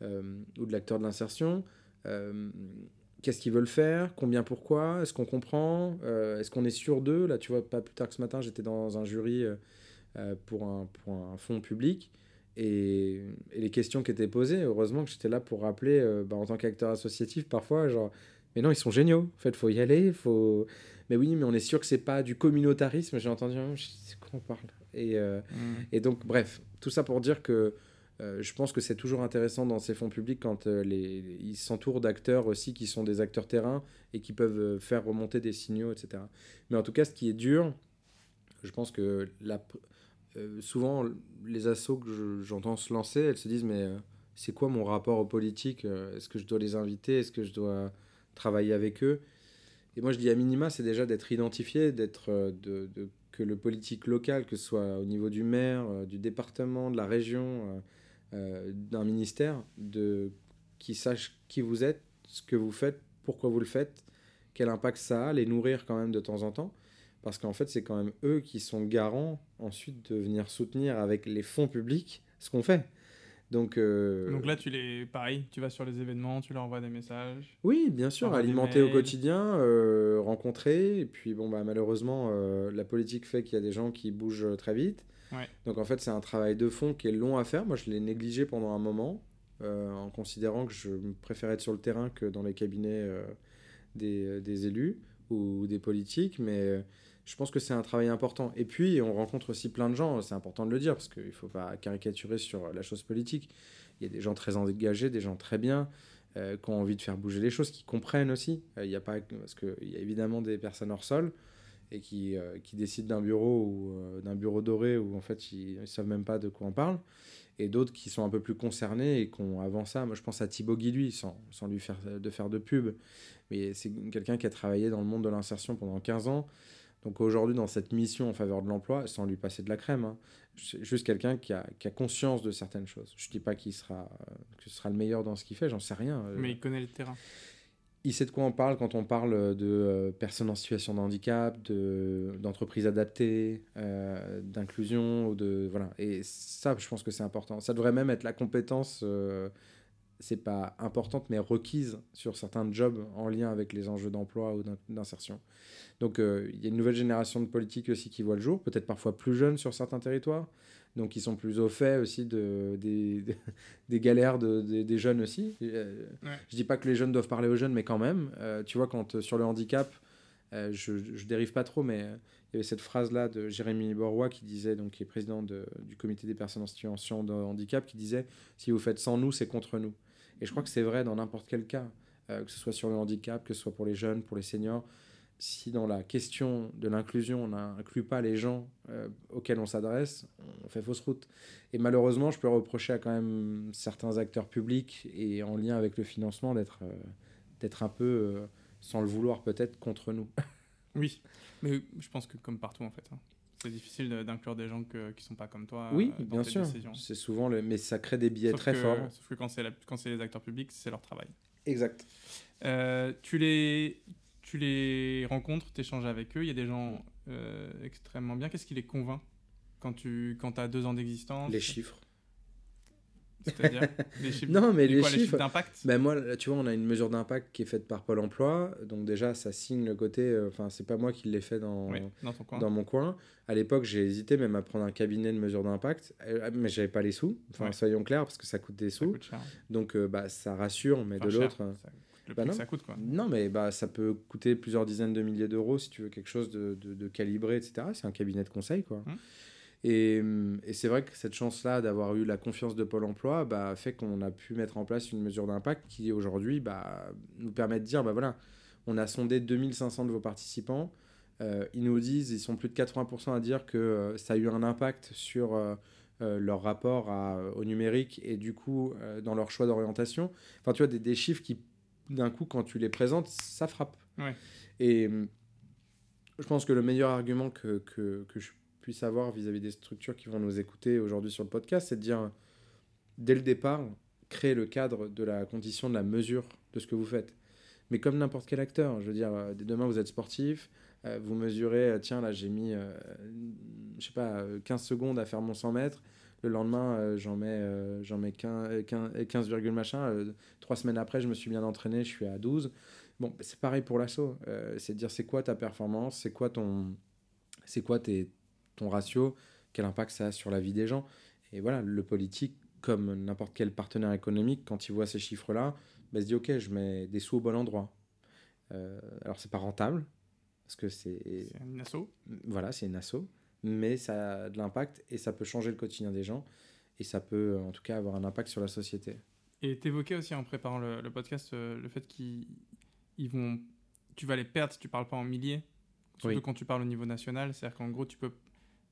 euh, ou de l'acteur de l'insertion Euh, Qu'est-ce qu'ils veulent faire Combien Pourquoi Est-ce qu'on comprend Euh, Est-ce qu'on est sûr d'eux? Là, tu vois, pas plus tard que ce matin, j'étais dans un jury pour, un, pour un fonds public. Et, et les questions qui étaient posées, heureusement que j'étais là pour rappeler, bah, en tant qu'acteur associatif, parfois, genre, mais non, ils sont géniaux. En fait, faut y aller. Faut... Mais oui, mais on est sûr que c'est pas du communautarisme. J'ai entendu, je sais quoi on parle. Et, euh, Hmm. et donc, bref, tout ça pour dire que euh, je pense que c'est toujours intéressant dans ces fonds publics quand euh, les, ils s'entourent d'acteurs aussi qui sont des acteurs terrain et qui peuvent faire remonter des signaux, etc. Mais en tout cas, ce qui est dur, je pense que la, souvent, les assos que je- j'entends se lancer, elles se disent, mais c'est quoi mon rapport aux politiques? Est-ce que je dois les inviter? Est-ce que je dois travailler avec eux? Et moi, je dis à minima, c'est déjà d'être identifié, d'être, euh, de, que le politique local, que ce soit au niveau du maire, euh, du département, de la région, euh, d'un ministère, de, qui sache qui vous êtes, ce que vous faites, pourquoi vous le faites, quel impact ça a, les nourrir quand même de temps en temps. Parce qu'en fait, c'est quand même eux qui sont garants ensuite de venir soutenir avec les fonds publics ce qu'on fait. Donc, euh, Donc là, tu les, pareil, tu vas sur les événements, tu leur envoies des messages. oui, bien sûr, alimenter au quotidien, euh, rencontrer. Et puis, bon, bah, malheureusement, euh, la politique fait qu'il y a des gens qui bougent très vite. Ouais. Donc, en fait, c'est un travail de fond qui est long à faire. Moi, je l'ai négligé pendant un moment, en considérant que je préférais être sur le terrain que dans les cabinets des, des élus ou des politiques. Mais je pense que c'est un travail important. Et puis, on rencontre aussi plein de gens, c'est important de le dire, parce qu'il ne faut pas caricaturer sur la chose politique. Il y a des gens très engagés, des gens très bien, euh, qui ont envie de faire bouger les choses, qui comprennent aussi. Euh, Il y a pas, parce qu'il y a évidemment des personnes hors sol et qui, euh, qui décident d'un bureau ou d'un bureau doré où en fait ils ne savent même pas de quoi on parle. Et d'autres qui sont un peu plus concernés et qui ont avant ça. Moi je pense à Thibaut Guilluy, sans, sans lui faire de faire de pub. Mais c'est quelqu'un qui a travaillé dans le monde de l'insertion pendant 15 ans Donc aujourd'hui, dans cette mission en faveur de l'emploi, sans lui passer de la crème, hein, c'est juste quelqu'un qui a, qui a, conscience de certaines choses. Je ne dis pas qu'il sera, que ce sera le meilleur dans ce qu'il fait, j'en sais rien. Mais il connaît le terrain. Il sait de quoi on parle quand on parle de euh, personnes en situation de handicap, d'entreprises adaptées, euh, d'inclusion. De, voilà. Et ça, je pense que c'est important. Ça devrait même être la compétence, euh, c'est pas importante, mais requise sur certains jobs en lien avec les enjeux d'emploi ou d'insertion. Donc euh, il y a une nouvelle génération de politiques aussi qui voit le jour, peut-être parfois plus jeunes sur certains territoires, donc ils sont plus au fait aussi de, des, des galères de, des, jeunes aussi. Euh, je dis pas que les jeunes doivent parler aux jeunes, mais quand même, euh, tu vois, quand sur le handicap, je, je dérive pas trop, mais il y avait cette phrase-là de Jérémy Borrois qui disait, donc qui est président de, du comité des personnes en situation de handicap, qui disait si vous faites sans nous, c'est contre nous. Et je crois que c'est vrai dans n'importe quel cas, que ce soit sur le handicap, que ce soit pour les jeunes, pour les seniors si dans la question de l'inclusion, on n'inclut pas les gens euh, auxquels on s'adresse, on fait fausse route. Et malheureusement, je peux reprocher à quand même certains acteurs publics et en lien avec le financement d'être euh, d'être un peu, euh, sans le vouloir peut-être, contre nous. oui, mais je pense que comme partout en fait. Hein. C'est difficile d'inclure des gens que, qui sont pas comme toi. Oui, bien sûr. C'est souvent le... Mais ça crée des biais très forts. Sauf que quand c'est les acteurs publics, c'est leur travail. Exact. tu les tu les rencontres, tu échanges avec eux, il y a des gens euh, extrêmement bien. Qu'est-ce qui les convainc quand tu quand as deux ans d'existence? Les chiffres. C'est-à-dire les chiffres Non, mais les, chiffres, d'impact ben moi, tu vois, on a une mesure d'impact qui est faite par Pôle emploi. Donc, déjà, ça signe le côté. Euh, enfin, c'est pas moi qui l'ai fait dans, dans, mon coin. À l'époque, j'ai hésité même à prendre un cabinet de mesure d'impact. Euh, mais j'avais pas les sous. Enfin, soyons clairs, parce que ça coûte des sous. Donc, bah, ça rassure, mais de l'autre. Le bah ça coûte quoi. Non, mais bah, ça peut coûter plusieurs dizaines de milliers d'euros si tu veux quelque chose de, de, calibré, etc. C'est un cabinet de conseil, quoi. Hum. Et, et c'est vrai que cette chance-là d'avoir eu la confiance de Pôle emploi bah, fait qu'on a pu mettre en place une mesure d'impact qui aujourd'hui bah, nous permet de dire bah, voilà, on a sondé 2500 de vos participants. Euh, ils nous disent, ils sont plus de 80% à dire que euh, ça a eu un impact sur euh, leur rapport à, au numérique et du coup dans leur choix d'orientation. Enfin, tu vois, des, des chiffres qui d'un coup, quand tu les présentes, ça frappe. Et hum, je pense que le meilleur argument que, que, que je puisse avoir vis-à-vis des structures qui vont nous écouter aujourd'hui sur le podcast, c'est de dire, dès le départ, créer le cadre de la condition de la mesure de ce que vous faites. Mais comme n'importe quel acteur, je veux dire, euh, demain vous êtes sportif, euh, vous mesurez, euh, tiens là j'ai mis, je sais pas, 15 secondes à faire mon 100 mètres, le lendemain, euh, j'en mets, euh, mets 15, 15, machin. Euh, trois semaines après, je me suis bien entraîné, je suis à 12. Bon, c'est pareil pour l'assaut. c'est de dire c'est quoi ta performance, c'est quoi ton, c'est quoi tes, ton ratio, quel impact ça a sur la vie des gens. Et voilà, le politique, comme n'importe quel partenaire économique, quand il voit ces chiffres-là, bah, se dit ok, je mets des sous au bon endroit. alors c'est pas rentable parce que c'est. C'est un assaut. Voilà, c'est une assaut mais ça a de l'impact et ça peut changer le quotidien des gens et ça peut en tout cas avoir un impact sur la société. Et tu évoquais aussi en préparant le, podcast euh, le fait qu'ils vont, tu vas les perdre si tu parles pas en milliers, surtout quand tu parles au niveau national, c'est-à-dire qu'en gros tu peux,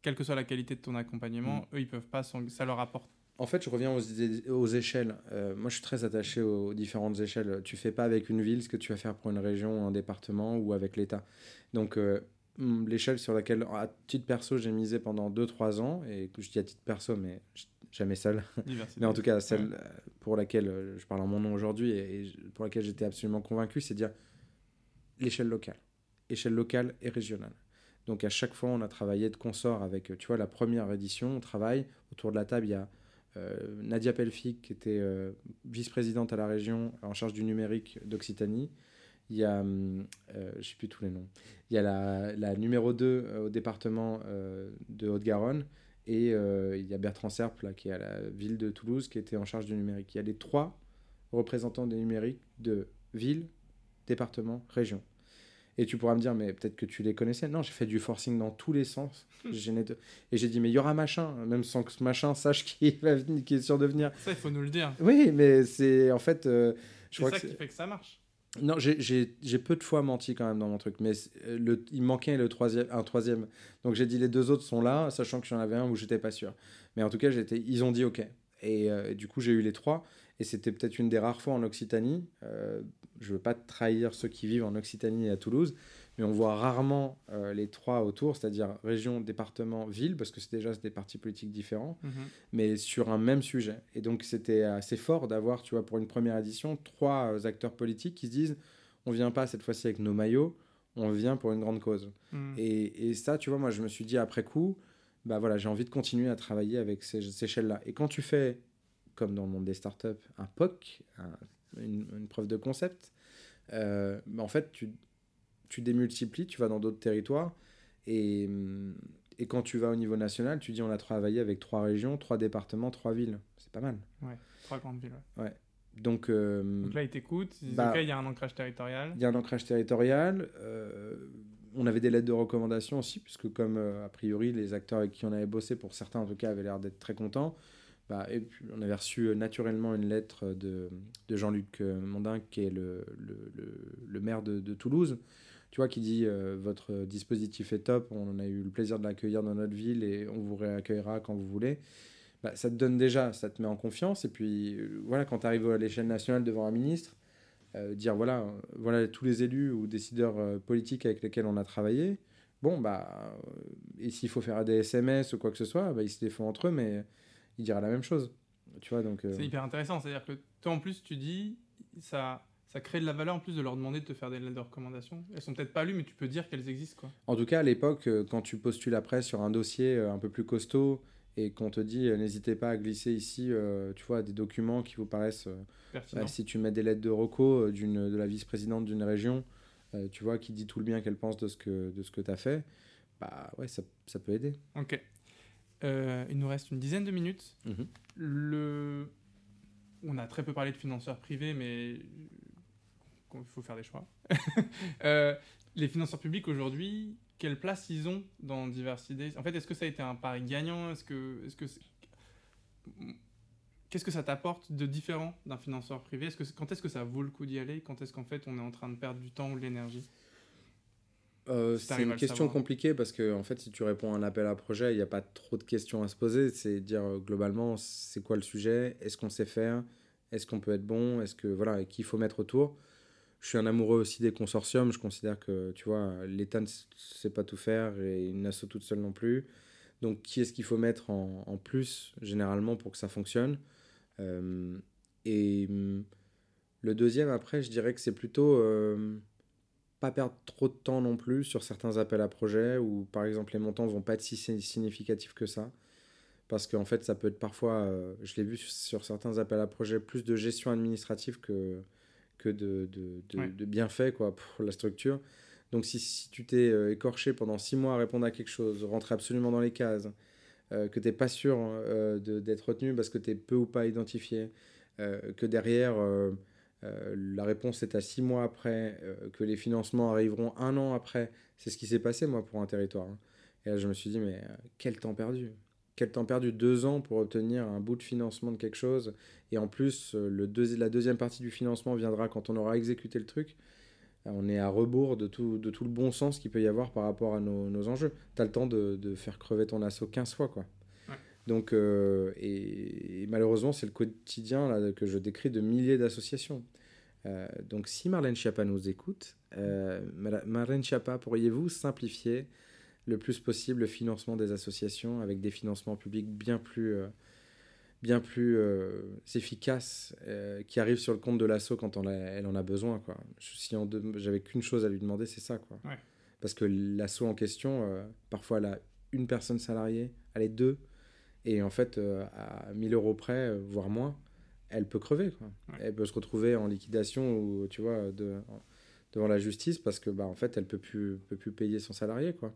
quelle que soit la qualité de ton accompagnement, mm. eux ils peuvent pas, ça leur apporte en fait, je reviens aux, aux échelles. Euh, moi, je suis très attaché aux différentes échelles. Tu fais pas avec une ville ce que tu vas faire pour une région, un département ou avec l'État. Donc, euh, l'échelle sur laquelle, à titre perso, j'ai misé pendant 2-3 ans, et que je dis à titre perso, mais jamais seul, mais en tout cas celle pour laquelle euh, je parle en mon nom aujourd'hui et, pour laquelle j'étais absolument convaincu, c'est dire l'échelle locale, échelle locale et régionale. Donc à chaque fois, on a travaillé de consort avec, tu vois, la première édition, on travaille, autour de la table, il y a euh, Nadia Pelfic, qui était vice-présidente à la région en charge du numérique d'Occitanie, il y a, euh, je sais plus tous les noms, il y a la, la numéro 2 euh, au département euh, de Haute-Garonne et il y a Bertrand Serple là, qui est à la ville de Toulouse qui était en charge du numérique. Il y a les trois représentants des numériques de ville, département, région. Et tu pourras me dire, mais peut-être que tu les connaissais. Non, j'ai fait du forcing dans tous les sens. Hmm. Et j'ai dit, mais il y aura machin, même sans que ce machin sache qui, va venir, qui est sûr de venir. Ça, il faut nous le dire. Oui, mais c'est en fait. je c'est ça qui fait que ça marche. Non, j'ai peu de fois menti quand même dans mon truc, mais euh, le, il manquait le troisième, un troisième. Donc j'ai dit les deux autres sont là, sachant que j'en avais un où j'étais pas sûr. Mais en tout cas, ils ont dit OK. Et, euh, du coup, j'ai eu les trois. Et c'était peut-être une des rares fois en Occitanie. Euh, je veux pas trahir ceux qui vivent en Occitanie et à Toulouse, mais on voit rarement euh, les trois autour, c'est-à-dire région, département, ville, parce que c'est déjà des partis politiques différents, Mhm. mais sur un même sujet. Et donc c'était assez fort d'avoir, tu vois, pour une première édition, trois euh, acteurs politiques qui se disent, on vient pas cette fois-ci avec nos maillots, on vient pour une grande cause. Mhm. Et, et ça, tu vois, moi, je me suis dit après coup, bah voilà, j'ai envie de continuer à travailler avec ces, ces échelles-là. Et quand tu fais, comme dans le monde des startups, un POC, un- une, une preuve de concept, euh, bah, en fait, tu, tu démultiplies, tu vas dans d'autres territoires. Et, et quand tu vas au niveau national, tu dis on a travaillé avec trois régions, trois départements, trois villes. C'est pas mal. Trois grandes villes. ouais. Donc, euh, Donc là, ils t'écoutent, ils disent Bah, Ok, il y a un ancrage territorial. Il y a un ancrage territorial. euh, on avait des lettres de recommandation aussi, puisque comme euh, a priori les acteurs avec qui on avait bossé, pour certains en tout cas, avaient l'air d'être très contents. Bah, et puis, on avait reçu euh, naturellement une lettre de, de Jean-Luc euh, Mondin, qui est le, le, le- maire de, Toulouse, tu vois, qui dit euh, votre dispositif est top, on a eu le plaisir de l'accueillir dans notre ville et on vous réaccueillera quand vous voulez. Bah, ça te donne déjà, ça te met en confiance. Et puis voilà, quand tu arrives à l'échelle nationale devant un ministre, dire voilà, voilà tous les élus ou décideurs politiques avec lesquels on a travaillé. Bon, bah, et s'il faut faire des SMS ou quoi que ce soit, bah, ils se les font entre eux, mais il dira la même chose. Tu vois, donc. euh, C'est hyper intéressant. C'est-à-dire que toi, en plus, tu dis, ça, ça crée de la valeur en plus de leur demander de te faire des lettres de recommandation. Elles sont peut-être pas lues, mais tu peux dire qu'elles existent. Quoi. En tout cas, à l'époque, euh, quand tu postules après sur un dossier euh, un peu plus costaud et qu'on te dit n'hésitez pas à glisser ici, tu vois, des documents qui vous paraissent. bah, si tu mets des lettres de reco d'une de la vice-présidente d'une région, tu vois, qui dit tout le bien qu'elle pense de ce que de ce que tu as fait, bah ouais, ça, ça peut aider. Ok. Euh, il nous reste une dizaine de minutes. Mhm. Le... On a très peu parlé de financeurs privés, mais il faut faire des choix. Euh, les financeurs publics aujourd'hui, quelle place ils ont dans Diversité En fait, est-ce que ça a été un pari gagnant? Est-ce que, est-ce que c'est- Qu'est-ce que ça t'apporte de différent d'un financeur privé? Est-ce que, Quand est-ce que ça vaut le coup d'y aller? Quand est-ce qu'en fait on est en train de perdre du temps ou de l'énergie? Euh, Si c'est une question compliquée parce que en fait, si tu réponds à un appel à projet, il n'y a pas trop de questions à se poser. C'est dire euh, globalement, c'est quoi le sujet? Est-ce qu'on sait faire? Est-ce qu'on peut être bon? Est-ce que voilà, et qu'il faut mettre autour? Je suis un amoureux aussi des consortiums. Je considère que tu vois, l'État ne sait pas tout faire et une asso toute seule non plus. Donc, qui est-ce qu'il faut mettre en, en plus généralement pour que ça fonctionne? Euh, Et hum, le deuxième, après, je dirais que c'est plutôt pas perdre trop de temps non plus sur certains appels à projets où, par exemple, les montants vont pas être si si- significatifs que ça. Parce qu'en fait, ça peut être parfois, euh, je l'ai vu sur, sur certains appels à projets, plus de gestion administrative que, que de, de, de, Ouais. de bienfaits quoi, pour la structure. Donc, si, si tu t'es euh, écorché pendant six mois à répondre à quelque chose, rentrer absolument dans les cases, euh, que tu n'es pas sûr d'être retenu parce que tu es peu ou pas identifié, que derrière, euh, la réponse est à six mois après, euh, que les financements arriveront un an après. C'est ce qui s'est passé, moi, pour un territoire. hein. Et là, je me suis dit, mais euh, quel temps perdu Quel temps perdu Deux ans pour obtenir un bout de financement de quelque chose. Et en plus, le la deuxième partie du financement viendra quand on aura exécuté le truc. On est à rebours de tout, de tout le bon sens qu'il peut y avoir par rapport à nos, nos enjeux. Tu as le temps de, de faire crever ton assaut 15 fois, quoi. Donc, euh, et, et malheureusement, c'est le quotidien là, que je décris de milliers d'associations. Euh, donc, si Marlène Schiappa nous écoute, euh, Marlène Schiappa, pourriez-vous simplifier le plus possible le financement des associations avec des financements publics bien plus, bien plus efficaces qui arrivent sur le compte de l'asso quand on a- elle en a besoin. Quoi. Si j'avais qu'une chose à lui demander, c'est ça. Quoi. Ouais. Parce que l'asso en question, parfois, elle a une personne salariée, elle est deux, et en fait, euh, à 1000 euros près, euh, voire moins, elle peut crever. Quoi. Ouais. Elle peut se retrouver en liquidation ou, tu vois, de, devant la justice parce que, bah, en fait, elle peut plus, peut plus payer son salarié. Quoi.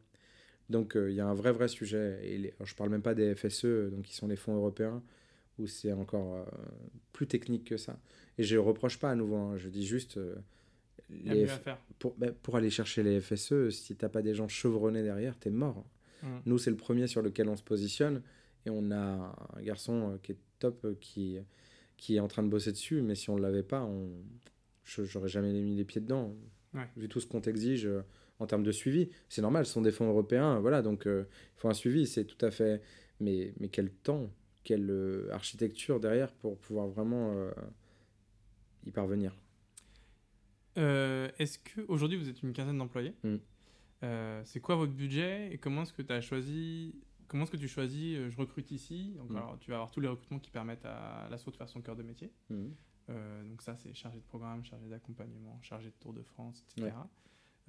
Donc, euh, il y a un vrai, vrai sujet. Et les, je parle même pas des FSE, donc qui sont les fonds européens, où c'est encore euh, plus technique que ça. Et je reproche pas à nouveau, hein, je dis juste. euh, les F- pour, bah, pour aller chercher les FSE, si t'as pas des gens chevronnés derrière, t'es mort. Mhm. Nous, c'est le premier sur lequel on se positionne. Et on a un garçon euh, qui est top, euh, qui, qui est en train de bosser dessus. Mais si on ne l'avait pas, on... je- j'aurais jamais mis les pieds dedans. Ouais. Vu tout ce qu'on t'exige euh, en termes de suivi. C'est normal, ce sont des fonds européens. Voilà, donc euh, il faut un suivi. C'est tout à fait. Mais, mais quel temps, quelle euh, architecture derrière pour pouvoir vraiment euh, y parvenir? Est-ce que aujourd'hui vous êtes une quinzaine d'employés? Mm. C'est quoi votre budget et comment est-ce que tu as choisi Comment est-ce que tu choisis euh, Je recrute ici? Donc, Mm. alors, tu vas avoir tous les recrutements qui permettent à l'assaut de faire son cœur de métier. Mhm. Euh, donc ça, c'est chargé de programme, chargé d'accompagnement, chargé de Tour de France, etc. Ouais.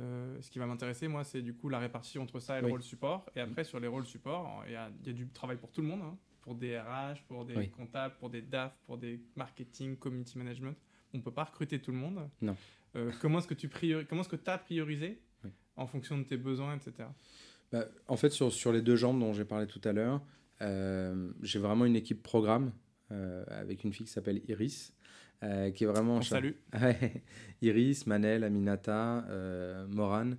Euh, ce qui va m'intéresser, moi, c'est du coup la répartition entre ça et le Oui. rôle support. Et après, sur les rôles support, il y a, il y a du travail pour tout le monde, hein. pour des RH, pour des Oui. comptables, pour des DAF, pour des marketing, community management. On ne peut pas recruter tout le monde. Non. Euh, comment est-ce que tu priori- comment est-ce que as priorisé Oui. en fonction de tes besoins, etc. Bah, en fait, sur, sur les deux jambes dont j'ai parlé tout à l'heure, euh, j'ai vraiment une équipe programme euh, avec une fille qui s'appelle Iris, euh, qui est vraiment... Ouais. Iris, Manel, Aminata, Morane.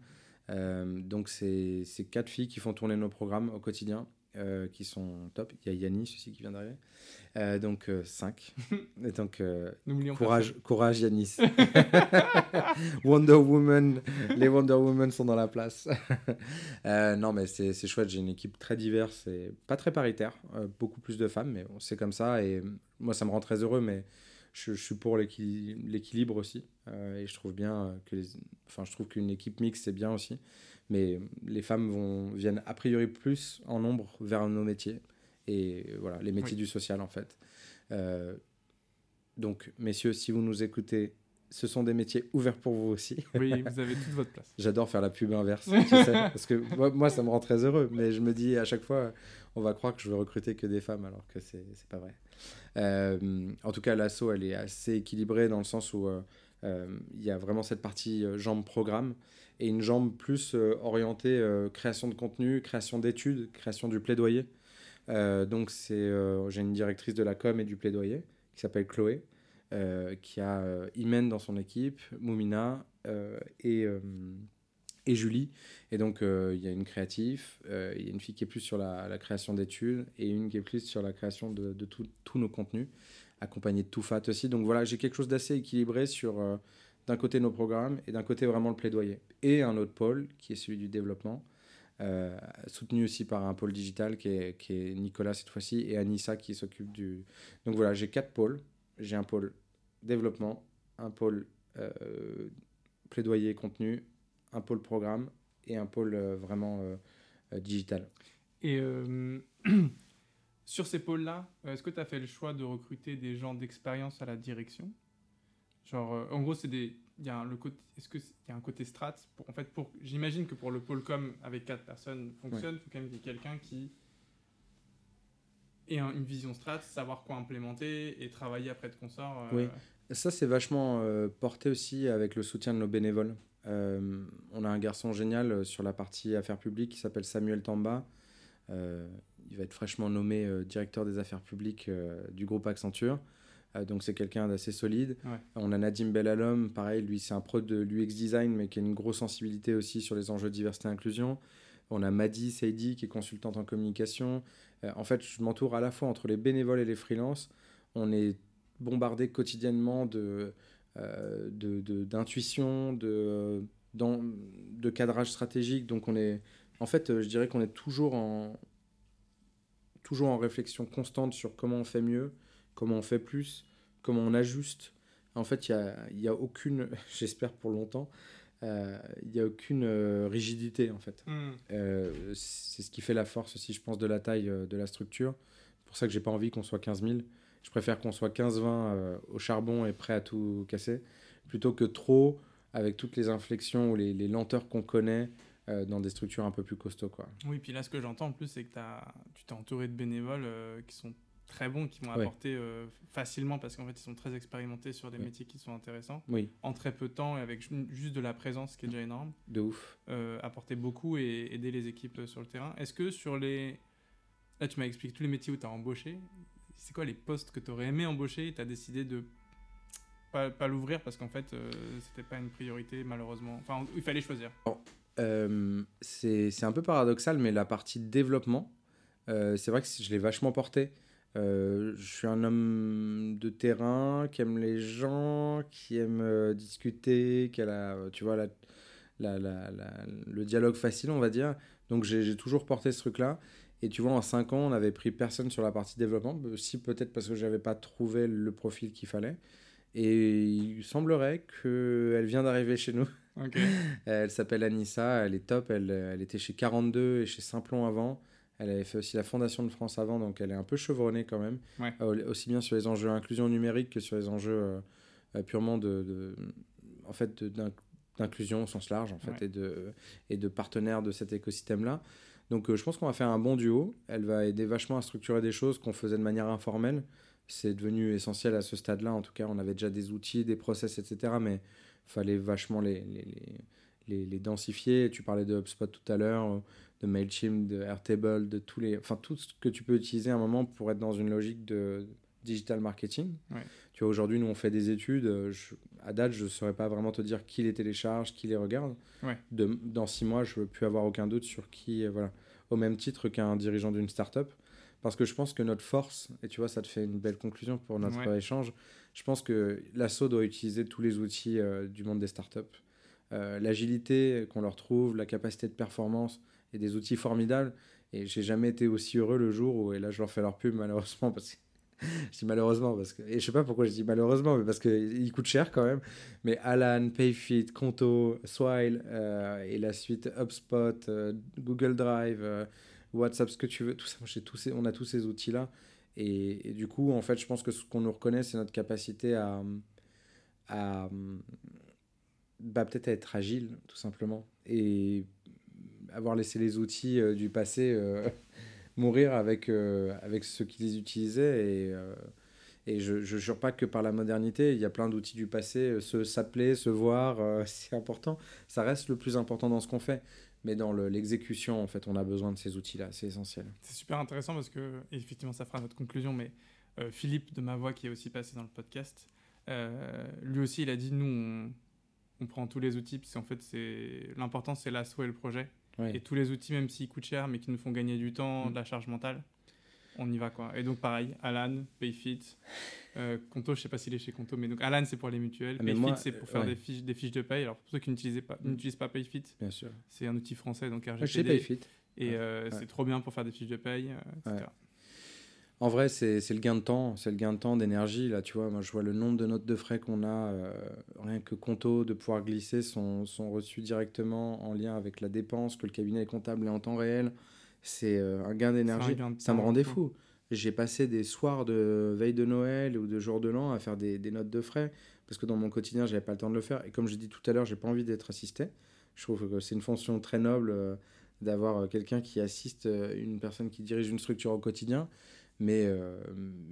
Donc, c'est c'est quatre filles qui font tourner nos programmes au quotidien, euh, qui sont top. Il y a Yanis aussi qui vient d'arriver. Euh, donc, euh, cinq. Et donc, euh, N'oublions pas Courage, courage Yanis. Wonder Woman, les Wonder Woman sont dans la place. Non, mais c'est chouette. J'ai une équipe très diverse et pas très paritaire. Beaucoup plus de femmes, mais bon, c'est comme ça. Et moi, ça me rend très heureux, mais je, je suis pour l'équili- l'équilibre aussi. Et je trouve bien que les... enfin, je trouve qu'une équipe mixte, c'est bien aussi. Mais les femmes vont, viennent a priori plus en nombre vers nos métiers. Et voilà, les métiers Oui. du social, en fait. Euh, donc, messieurs, si vous nous écoutez, ce sont des métiers ouverts pour vous aussi. Oui, vous avez toute votre place. J'adore faire la pub inverse, tu sais, parce que moi, moi, ça me rend très heureux, mais je me dis à chaque fois, on va croire que je veux recruter que des femmes, alors que c'est pas vrai. Euh, en tout cas, l'assaut, elle est assez équilibrée dans le sens où euh, euh, il y a vraiment cette partie euh, jambe programme et une jambe plus euh, orientée euh, création de contenu, création d'études, création du plaidoyer. Euh, donc, c'est j'ai une directrice de la com et du plaidoyer qui s'appelle Chloé, qui a Imen dans son équipe, Moumina et, et Julie. Et donc, il y a une créative, il y a une fille qui est plus sur la, création d'études et une qui est plus sur la création de, de tous nos contenus, accompagnée de Toufat aussi. Donc voilà, j'ai quelque chose d'assez équilibré sur d'un côté nos programmes et d'un côté vraiment le plaidoyer. Et un autre pôle qui est celui du développement. euh, soutenu aussi par un pôle digital qui est, qui est Nicolas cette fois-ci et Anissa qui s'occupe du... Donc voilà, j'ai quatre pôles. J'ai un pôle développement, un pôle euh, plaidoyer contenu, un pôle programme et un pôle euh, vraiment euh, digital. Et sur ces pôles-là, est-ce que tu as fait le choix de recruter des gens d'expérience à la direction? Genre, euh, en gros, c'est des. Il y a un, le côté. Est-ce que y a un côté strat pour, En fait, pour. J'imagine que pour le pôle com avec quatre personnes fonctionne, il faut quand même qu'il y ait quelqu'un qui ait un- une vision strat, savoir quoi implémenter et travailler après de consort. euh, Oui. Ça, c'est vachement euh, porté aussi avec le soutien de nos bénévoles. On a un garçon génial sur la partie affaires publiques qui s'appelle Samuel Tamba. Il va être fraîchement nommé directeur des affaires publiques du groupe Accenture. Euh, donc c'est quelqu'un d'assez solide. Ouais. On a Nadim Bellalom, pareil, lui c'est un pro de l'UX design mais qui a une grosse sensibilité aussi sur les enjeux de diversité et inclusion. On a Madi Seidi qui est consultante en communication. Euh, en fait, je m'entoure à la fois entre les bénévoles et les freelances. On est bombardé quotidiennement de euh, de- de- d'intuition, de, dans- de cadrage stratégique. Donc on est, en fait, je dirais qu'on est toujours en, toujours en réflexion constante sur comment on fait mieux, comment on fait plus, comment on ajuste. En fait, il n'y a, y a aucune, j'espère pour longtemps, euh, il n'y a aucune euh, rigidité en fait. hmm. Euh, c'est ce qui fait la force aussi, je pense, de la taille de la structure. C'est pour ça que j'ai pas envie qu'on soit 15 000. Je préfère qu'on soit 15-20 euh, au charbon et prêt à tout casser, plutôt que trop avec toutes les inflexions ou les, les lenteurs qu'on connaît dans des structures un peu plus costauds. Quoi. Oui, puis là, ce que j'entends en plus, c'est que tu t'es entouré de bénévoles qui sont très bons, qui vont Ouais. apporter euh, facilement, parce qu'en fait, ils sont très expérimentés sur des métiers qui sont intéressants, Oui, en très peu de temps et avec ju- juste de la présence, ce qui est déjà énorme, de ouf. euh, apporter beaucoup et aider les équipes euh, sur le terrain. Est-ce que sur les... Là, tu m'as expliqué tous les métiers où tu as embauché. C'est quoi les postes que tu aurais aimé embaucher et tu as décidé de pas, pas l'ouvrir parce qu'en fait, euh, c'était pas une priorité, malheureusement. Enfin, il fallait choisir. Euh, c'est c'est un peu paradoxal, mais la partie développement, c'est vrai que je l'ai vachement porté. Euh, je suis un homme de terrain qui aime les gens, qui aime euh, discuter, qui a la, euh, tu vois, la, la- la- le dialogue facile, on va dire. Donc j'ai toujours porté ce truc-là. Et tu vois, en 5 ans, on n'avait pris personne sur la partie développement. Si peut-être parce que j'avais pas trouvé le profil qu'il fallait. Et il semblerait qu'elle vient d'arriver chez nous. elle s'appelle Anissa, elle est top. Elle, elle, était chez 42 et chez Simplon avant. Elle avait fait aussi la Fondation de France avant, donc elle est un peu chevronnée quand même. aussi bien sur les enjeux inclusion numérique que sur les enjeux purement de, de, en fait, d'inclusion au sens large en fait, et, de, et de partenaires de cet écosystème-là. Donc je pense qu'on va faire un bon duo. Elle va aider vachement à structurer des choses qu'on faisait de manière informelle c'est devenu essentiel à ce stade-là. En tout cas, on avait déjà des outils, des process, etc. Mais il fallait vachement les, les, les, densifier. Tu parlais de HubSpot tout à l'heure, de MailChimp, de Airtable, de tous les, enfin, tout ce que tu peux utiliser à un moment pour être dans une logique de digital marketing. Tu vois, aujourd'hui, nous, on fait des études. à date, je ne saurais pas vraiment te dire qui les télécharge, qui les regarde. De, dans six mois, je ne veux plus avoir aucun doute sur qui, voilà, au même titre qu'un dirigeant d'une startup. Parce que je pense que notre force, et tu vois, ça te fait une belle conclusion pour notre échange, je pense que l'assaut doit utiliser tous les outils euh, du monde des startups. Euh, L'agilité qu'on leur trouve, la capacité de performance et des outils formidables. Et j'ai jamais été aussi heureux le jour où, et là je leur fais leur pub malheureusement, parce que je dis malheureusement, parce que, et je sais pas pourquoi je dis malheureusement, mais parce qu'ils coûtent cher quand même. Mais Alan, Payfit, Conto, Swile euh, et la suite HubSpot, Google Drive, WhatsApp, ce que tu veux, tout ça, tous ces, on a tous ces outils-là. Et, du coup, en fait, je pense que ce qu'on nous reconnaît, c'est notre capacité à, à bah, peut-être à être agile, tout simplement. Et avoir laissé les outils euh, du passé euh, mourir avec, euh, avec ceux qui les utilisaient. Et, et je ne jure pas que par la modernité, il y a plein d'outils du passé, se s'appeler, se voir, c'est important. Ça reste le plus important dans ce qu'on fait mais dans l'exécution, en fait, on a besoin de ces outils-là, c'est essentiel. C'est super intéressant parce que, effectivement, ça fera notre conclusion, mais Philippe de ma voix qui est aussi passé dans le podcast, lui aussi, il a dit, nous, on, prend tous les outils, parce qu'en fait, l'important, c'est l'assaut et le projet. Et tous les outils, même s'ils coûtent cher, mais qui nous font gagner du temps, mm. de la charge mentale, on y va quoi. Et donc pareil, Alan, Payfit, euh, Conto, je sais pas s'il est chez Conto, mais donc Alan c'est pour les mutuelles, ah, Payfit c'est pour faire des, fiches, des fiches de paye. Alors pour ceux qui n'utilisent pas, mm. n'utilisent pas Payfit, bien sûr, c'est un outil français donc RGPD. Payfit. Et euh, c'est trop bien pour faire des fiches de paye, euh, etc. En vrai, c'est le gain de temps, c'est le gain de temps, d'énergie. Là, tu vois, moi, je vois le nombre de notes de frais qu'on a, rien que Conto, de pouvoir glisser, sont, sont reçus directement en lien avec la dépense, que le cabinet est comptable est en temps réel c'est euh, un gain d'énergie. Ça me rendait fou. J'ai passé des soirs de veille de Noël ou de jour de l'an à faire des, notes de frais parce que dans mon quotidien, j'avais pas le temps de le faire. Et comme j'ai dit tout à l'heure, j'ai pas envie d'être assisté. Je trouve que c'est une fonction très noble euh, d'avoir euh, quelqu'un qui assiste une personne qui dirige une structure au quotidien. Mais,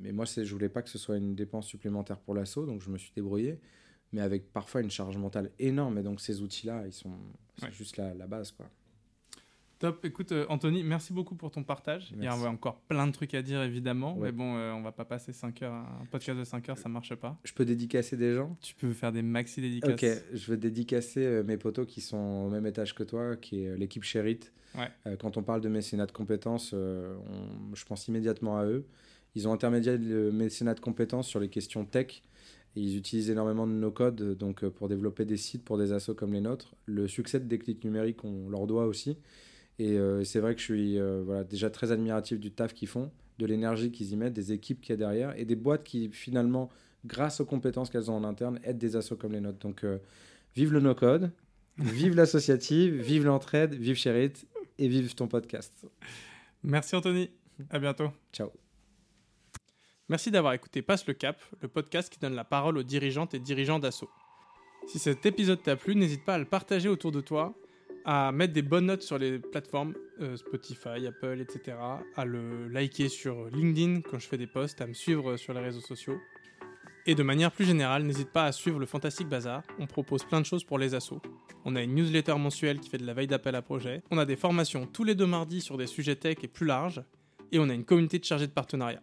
mais moi, je voulais pas que ce soit une dépense supplémentaire pour l'assaut, donc je me suis débrouillé. Mais avec parfois une charge mentale énorme. Et donc ces outils-là, ils sont juste la, la base. quoi. Top. Écoute, euh, Anthony, merci beaucoup pour ton partage. Il y a encore plein de trucs à dire, évidemment. Mais bon, euh, on va pas passer 5 heures. Un podcast de 5 heures, ça marche pas. Je peux dédicacer des gens? Tu peux faire des maxi dédicaces. Ok, je veux dédicacer euh, mes potos qui sont au même étage que toi, qui est l'équipe Sherit. Ouais. quand on parle de mécénat de compétences, je pense immédiatement à eux. Ils ont intermédiaire le mécénat de compétences sur les questions tech. Et ils utilisent énormément de no-code donc, pour développer des sites pour des assos comme les nôtres. Le succès de Déclic Numérique, on leur doit aussi. Et euh, c'est vrai que je suis euh, voilà, déjà très admiratif du taf qu'ils font, de l'énergie qu'ils y mettent, des équipes qu'il y a derrière et des boîtes qui finalement, grâce aux compétences qu'elles ont en interne, aident des assos comme les nôtres. Donc euh, vive le no-code, vive l'associative, vive l'entraide, vive Cherit et vive ton podcast. Merci Anthony, à bientôt. Ciao. Merci d'avoir écouté Passe le Cap, le podcast qui donne la parole aux dirigeantes et dirigeants d'assaut. Si cet épisode t'a plu, n'hésite pas à le partager autour de toi à mettre des bonnes notes sur les plateformes euh, Spotify, Apple, etc. À le liker sur LinkedIn quand je fais des posts, à me suivre sur les réseaux sociaux. Et de manière plus générale, n'hésite pas à suivre le Fantastic Bazar. On propose plein de choses pour les assos. On a une newsletter mensuelle qui fait de la veille d'appel à projet. On a des formations tous les deux mardis sur des sujets tech et plus larges. Et on a une communauté de chargés de partenariat.